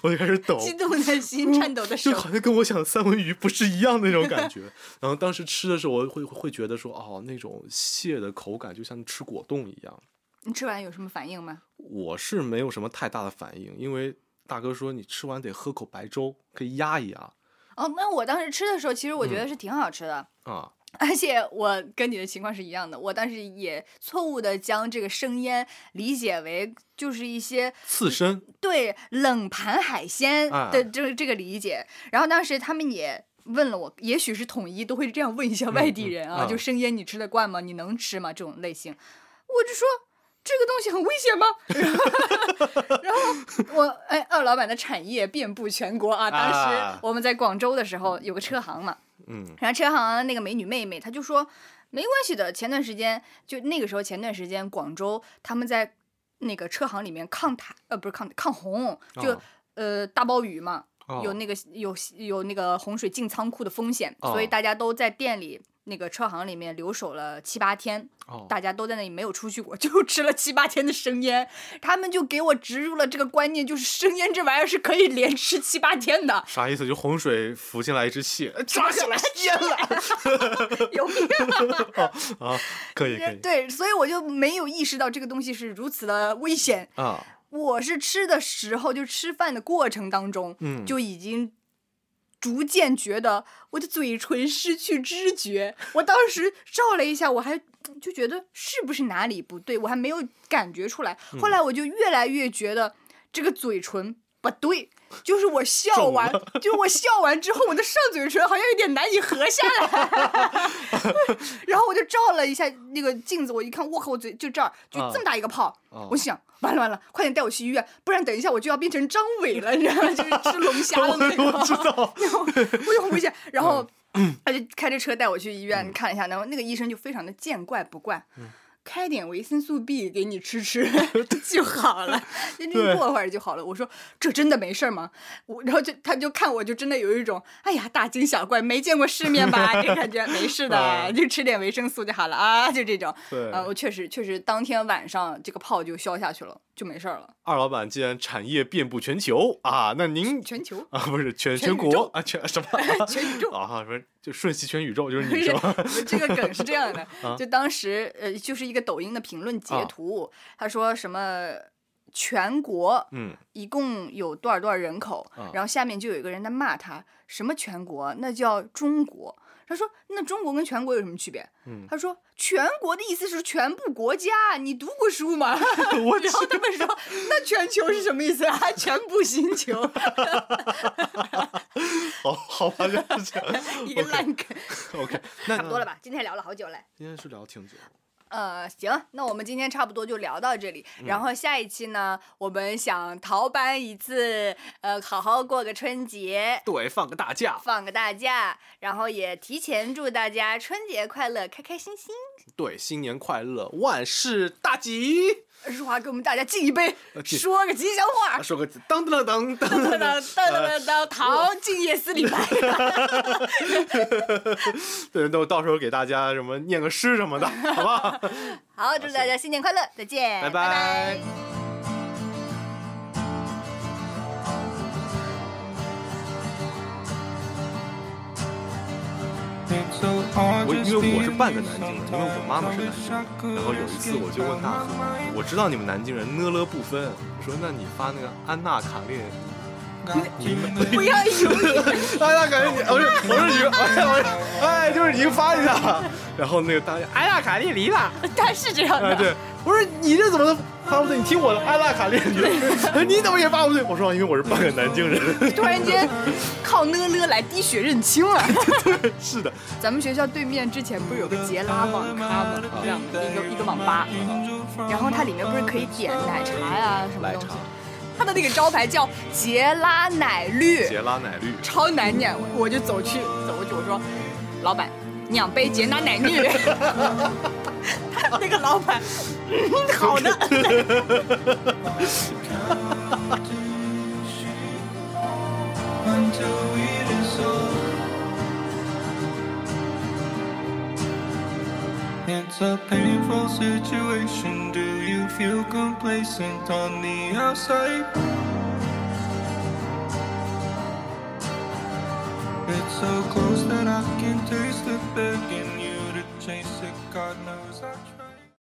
我就开始抖，激动的心，颤抖的手就。好像跟我想的三文鱼不是一样的那种感觉。然后当时吃的时候，我会会觉得说，哦，那种蟹的口感就像吃果冻一样。你吃完有什么反应吗？我是没有什么太大的反应，因为大哥说你吃完得喝口白粥，可以压一压哦，那我当时吃的时候，其实我觉得是挺好吃的。啊。而且我跟你的情况是一样的，我当时也错误的将这个生腌理解为就是一些刺身对冷盘海鲜啊的这个这个理解。然后当时他们也问了我，也许是统一都会这样问一下外地人啊，嗯就生腌你吃得惯吗？你能吃吗？这种类型，我就说。这个东西很危险吗？然后，我哎，二老板的产业遍布全国啊！当啊时我们在广州的时候有个车行嘛，嗯。然后车行那个美女妹妹，她就说没关系的。前段时间就那个时候，前段时间广州他们在那个车行里面抗台，呃，不是抗抗洪，就、哦呃大暴雨嘛，哦。有那个有有那个洪水进仓库的风险，哦。所以大家都在店里那个车行里面留守了七八天，哦大家都在那里没有出去过，就吃了七八天的生腌。他们就给我植入了这个观念，就是生腌这玩意儿是可以连吃七八天的，啥意思？就洪水浮进来一只蟹，抓起来 腌了有病啊！啊！可以可以对，所以我就没有意识到这个东西是如此的危险。啊，我是吃的时候，就吃饭的过程当中，嗯就已经逐渐觉得我的嘴唇失去知觉。我当时照了一下，我还就觉得是不是哪里不对，我还没有感觉出来。嗯后来我就越来越觉得这个嘴唇不对。就是我笑完，就是我笑完之后，我的上嘴唇好像有点难以合下来，然后我就照了一下那个镜子，我一看，我靠，我嘴就这儿就这么大一个泡，啊我想完了完了，快点带我去医院，不然等一下我就要变成张伟了，你知道吗？就是吃龙虾的那个，我知道然后我就很危险，然后他就开着车带我去医院看一下，然后那个医生就非常的见怪不怪。开点维生素 B 给你吃吃 就好了，就对过会儿就好了。我说这真的没事儿吗？我然后就他就看我就真的有一种哎呀大惊小怪，没见过世面吧？这感觉没事的，啊就吃点维生素就好了啊，就这种。对啊，我确实确实当天晚上这个泡就消下去了，就没事儿了。二老板既然产业遍布全球啊，那您全球啊不是全全国啊全什么 全宇宙啊不是就瞬息全宇宙就是你是吧？这个梗是这样的，啊就当时呃，就是一个抖音的评论截图，他说什么全国嗯一共有多少多少人口，啊然后下面就有一个人在骂他，什么全国，那叫中国。他说：“那中国跟全国有什么区别？”嗯他说：“全国的意思是全部国家，你读过书吗？” 我然后他们说：“那全球是什么意思啊？全部星球，好好吧就是这样一个烂梗。OK 那差不多了吧？今天聊了好久嘞。今天是聊挺久呃，行，那我们今天差不多就聊到这里。嗯然后下一期呢，我们想逃班一次，呃，好好过个春节，对放个大假放个大假，然后也提前祝大家春节快乐，开开心心。对新年快乐万事大吉淑华给我们大家敬一杯，说个吉祥话啊。说个当当当当当噔噔噔噔噔，唐敬业司礼拜。对，都到时候给大家什么念个诗什么的，好不好？好，祝大家新年快乐，再见，拜拜拜我因为我是半个南京人，因为我妈妈是南京人。然后有一次我就问大河，我知道你们南京人呢了不分，我说那你发那个安娜卡列，不要犹豫，安娜卡列尼，我说我说你们，哎我说哎就是你发一下，然后那个大家安娜卡列尼啦，他是这样哎的。对，我说你这怎么发不对？你听我的安娜卡列尼，你怎么也发不对？我说因为我是半个南京人，突然间靠呢呢来滴血认亲了。是的，咱们学校对面之前不是有个杰拉网咖吗？这样的一个一个网吧，然后它里面不是可以点奶茶呀、什么东西？它的那个招牌叫杰拉奶绿，杰拉奶绿，超难念，我就走去走过去，我说：“老板，两杯杰拉奶绿。”他那个老板，嗯，好的。It's a painful situation. Do you feel complacent on the outside? It's so close that I can taste it begging you to chase it, God knows.